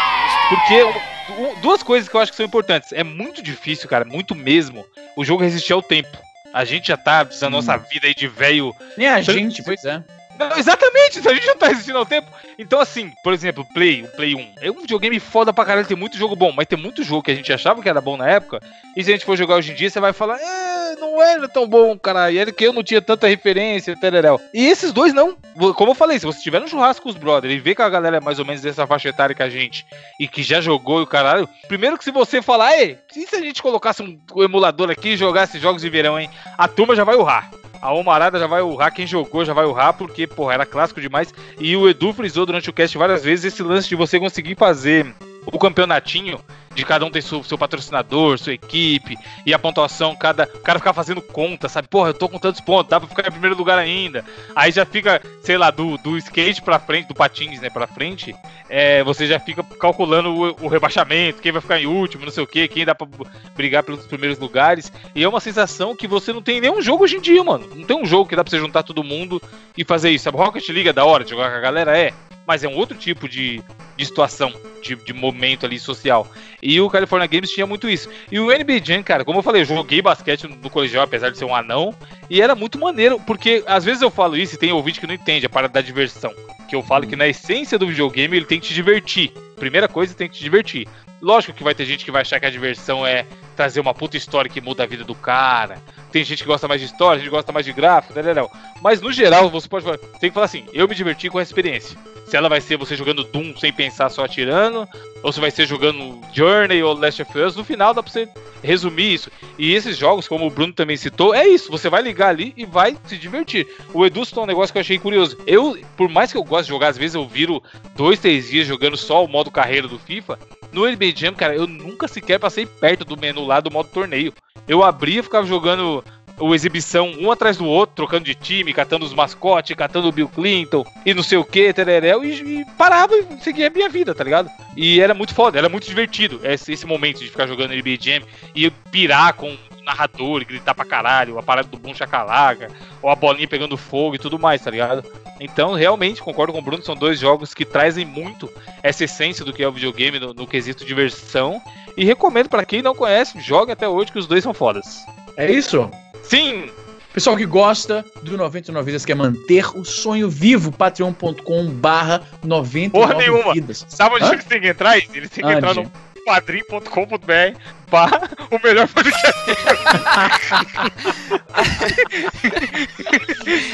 porque duas coisas que eu acho que são importantes. É muito difícil, cara, muito mesmo, o jogo resistir ao tempo. A gente já tá, na nossa vida aí de velho Nem a gente, pois é. não, exatamente, a gente não tá resistindo ao tempo. Então, assim, por exemplo, Play, o Play 1. É um videogame foda pra caralho, tem muito jogo bom, mas tem muito jogo que a gente achava que era bom na época. E se a gente for jogar hoje em dia, você vai falar, ah, não era tão bom, cara. E era que eu não tinha tanta referência, tereréu. E esses dois não. Como eu falei, se você tiver no churrasco com os brothers e vê que a galera é mais ou menos dessa faixa etária que a gente e que já jogou e o caralho, primeiro que se você falar, ei, e se a gente colocasse um emulador aqui e jogasse jogos de verão, hein? A turma já vai urrar. A Omarada já vai urrar, quem jogou já vai urrar, porque, porra, era clássico demais. E o Edu frisou durante o cast várias vezes esse lance de você conseguir fazer o campeonatinho de cada um tem seu, seu, patrocinador, sua equipe, e a pontuação, cada o cara ficar fazendo conta, sabe? Porra, eu tô com tantos pontos, dá pra ficar em primeiro lugar ainda. Aí já fica, sei lá, do, do skate pra frente, do patins, né, pra frente, é, você já fica calculando o, o, rebaixamento, quem vai ficar em último, não sei o que, quem dá pra brigar pelos primeiros lugares. E é uma sensação que você não tem nenhum jogo hoje em dia, mano. Não tem um jogo que dá pra você juntar todo mundo e fazer isso. Sabe, Rocket League é da hora de jogar com a galera, é mas é um outro tipo de, de situação, de, de momento ali social. E o California Games tinha muito isso. E o NBA Jam, cara, como eu falei, eu joguei basquete no colegial, apesar de ser um anão, e era muito maneiro, porque às vezes eu falo isso e tem ouvinte que não entende a parada da diversão. Que eu falo que na essência do videogame ele tem que te divertir. Primeira coisa, tem que te divertir. Lógico que vai ter gente que vai achar que a diversão é trazer uma puta história que muda a vida do cara. Tem gente que gosta mais de história, a gente gosta mais de gráfico, né, não, Mas no geral, você pode falar, tem que falar assim, eu me diverti com a experiência. Se ela vai ser você jogando Doom sem pensar só atirando, ou se vai ser jogando Journey ou Last of Us, no final dá pra você resumir isso. E esses jogos, como o Bruno também citou, é isso. Você vai ligar ali e vai se divertir. O Edu citou um negócio que eu achei curioso. Eu, por mais que eu goste de jogar, às vezes eu viro dois, três dias jogando só o modo carreira do FIFA. No NBA Jam, cara, eu nunca sequer passei perto do menu lá do modo torneio. Eu abria e ficava jogando o exibição um atrás do outro, trocando de time, catando os mascotes, catando o Bill Clinton e não sei o que, tereréu, e, e parava e seguia a minha vida, tá ligado? E era muito foda, era muito divertido esse, esse momento de ficar jogando NBA Jam e pirar com o narrador e gritar pra caralho, a parada do Boom Chacalaga, ou a bolinha pegando fogo e tudo mais, tá ligado? Então, realmente, concordo com o Bruno, são dois jogos que trazem muito essa essência do que é o videogame no, no quesito diversão. E recomendo para quem não conhece, jogue até hoje que os dois são fodas. É isso? Sim! Pessoal que gosta do 99 Vidas, quer manter o sonho vivo, patreon.com barra 99 Porra nenhuma. Vidas. Sabe onde Hã? eles têm que entrar? Eles têm que entrar no padrim.com.br barra o melhor podcast.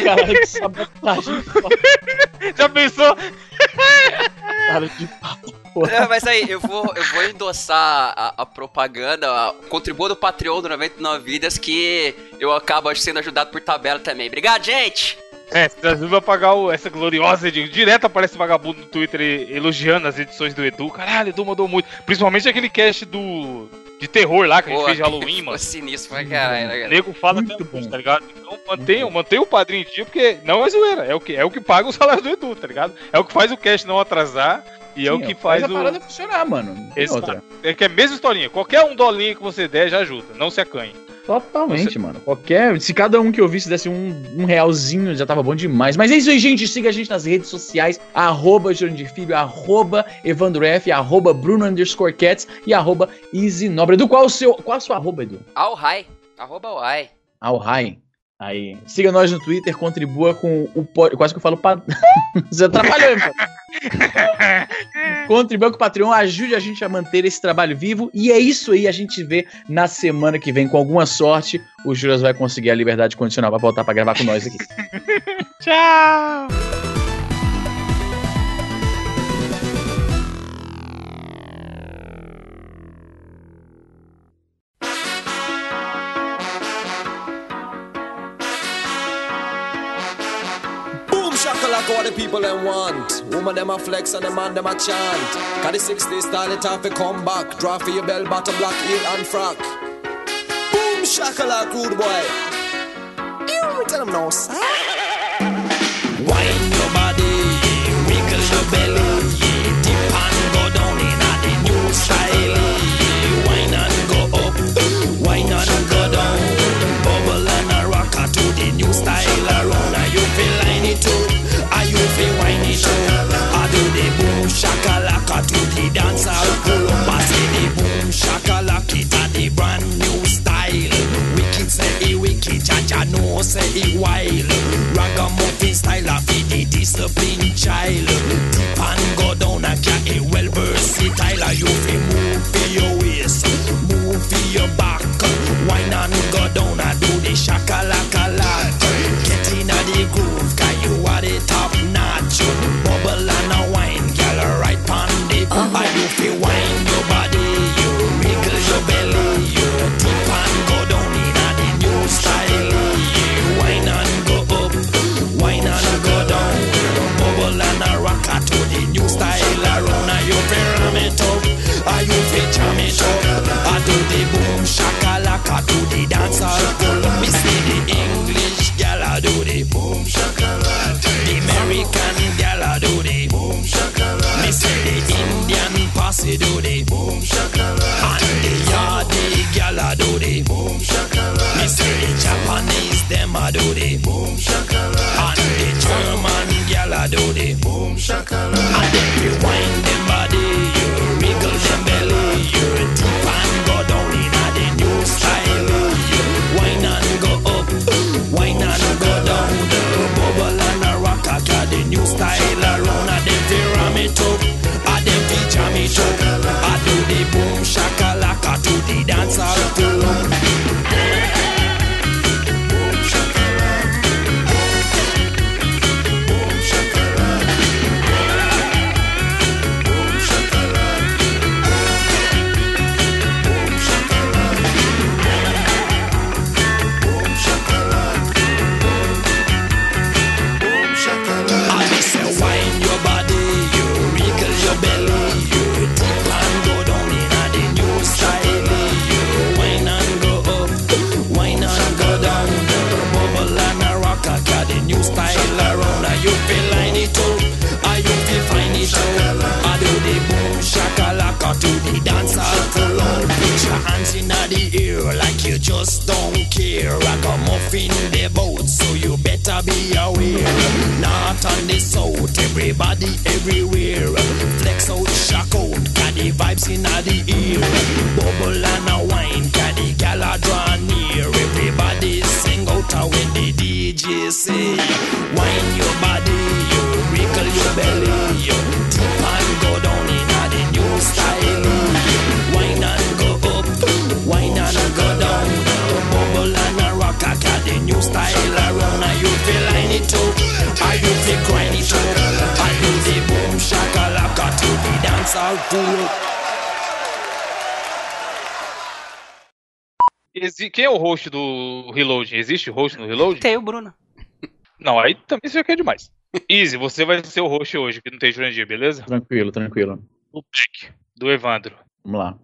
Caralho, que sabotagem. Já pensou? Cara de papo. É, mas aí, eu vou, eu vou endossar a, a propaganda, a, contribua do Patreon do 99 Vidas, que eu acabo sendo ajudado por tabela também. Obrigado, gente! É, você ajuda a pagar o, essa gloriosa edição. Direto aparece vagabundo no Twitter elogiando as edições do Edu. Caralho, Edu mandou muito. Principalmente aquele cast do. De terror lá que a gente fez de Halloween, mano. sinistro pra caralho, né, O nego fala muito até bom. tá ligado? Então mantenha, mantenha o padrinho em dia, porque não é zoeira. É o, que, é o que paga o salário do Edu, tá ligado? É o que faz o cast não atrasar. E Sim, é o que faz, faz a parada funcionar, mano. Outra. É que é a mesma historinha. Qualquer um dolinho que você der já ajuda. Não se acanhe. Totalmente, Você... mano. Qualquer. Se cada um que eu visse desse um, um realzinho, já tava bom demais. Mas é isso aí, gente. Siga a gente nas redes sociais: arroba Jurandir Filho, arroba Evandro F, arroba Bruno underscore Cats e arroba Easy Nobre. Do qual o seu. Qual a sua arroba, Edu? Alhai. Arroba Alhai. Alhai. Aí, siga nós no Twitter, contribua com o. Quase que eu falo. Pa... Você atrapalhou, hein, Contribua com o Patreon, ajude a gente a manter esse trabalho vivo. E é isso aí, a gente vê na semana que vem, com alguma sorte, o Juras vai conseguir a liberdade condicional pra voltar pra gravar com nós aqui. Tchau! People them want. Woman them a flex and the man them a chant. Got the 60 style it off come back. Draw for your bell bottom black heel and frock. Boom shakalaka rude boy. You tell them no sir. Wine Jah know say it wild. Ragamuffin style of it, a disciplined child. Deep and go down and can't a well versatile. You fi move fi your waist, move fi your back. Why not go down and do the shakalakala. Get in the groove, cause you are the top notch. Bubble and a wine, girl, right pon the uh-huh. you fi wine. do the boom shakalaka. And the German gyal a do the boom shakalaka. é o host do Reload? Existe host no Reload? Tem o Bruno. Não, aí também isso aqui é demais. Easy, você vai ser o host hoje, que não tem Jurandir, beleza? Tranquilo, tranquilo. O pack do Evandro. Vamos lá.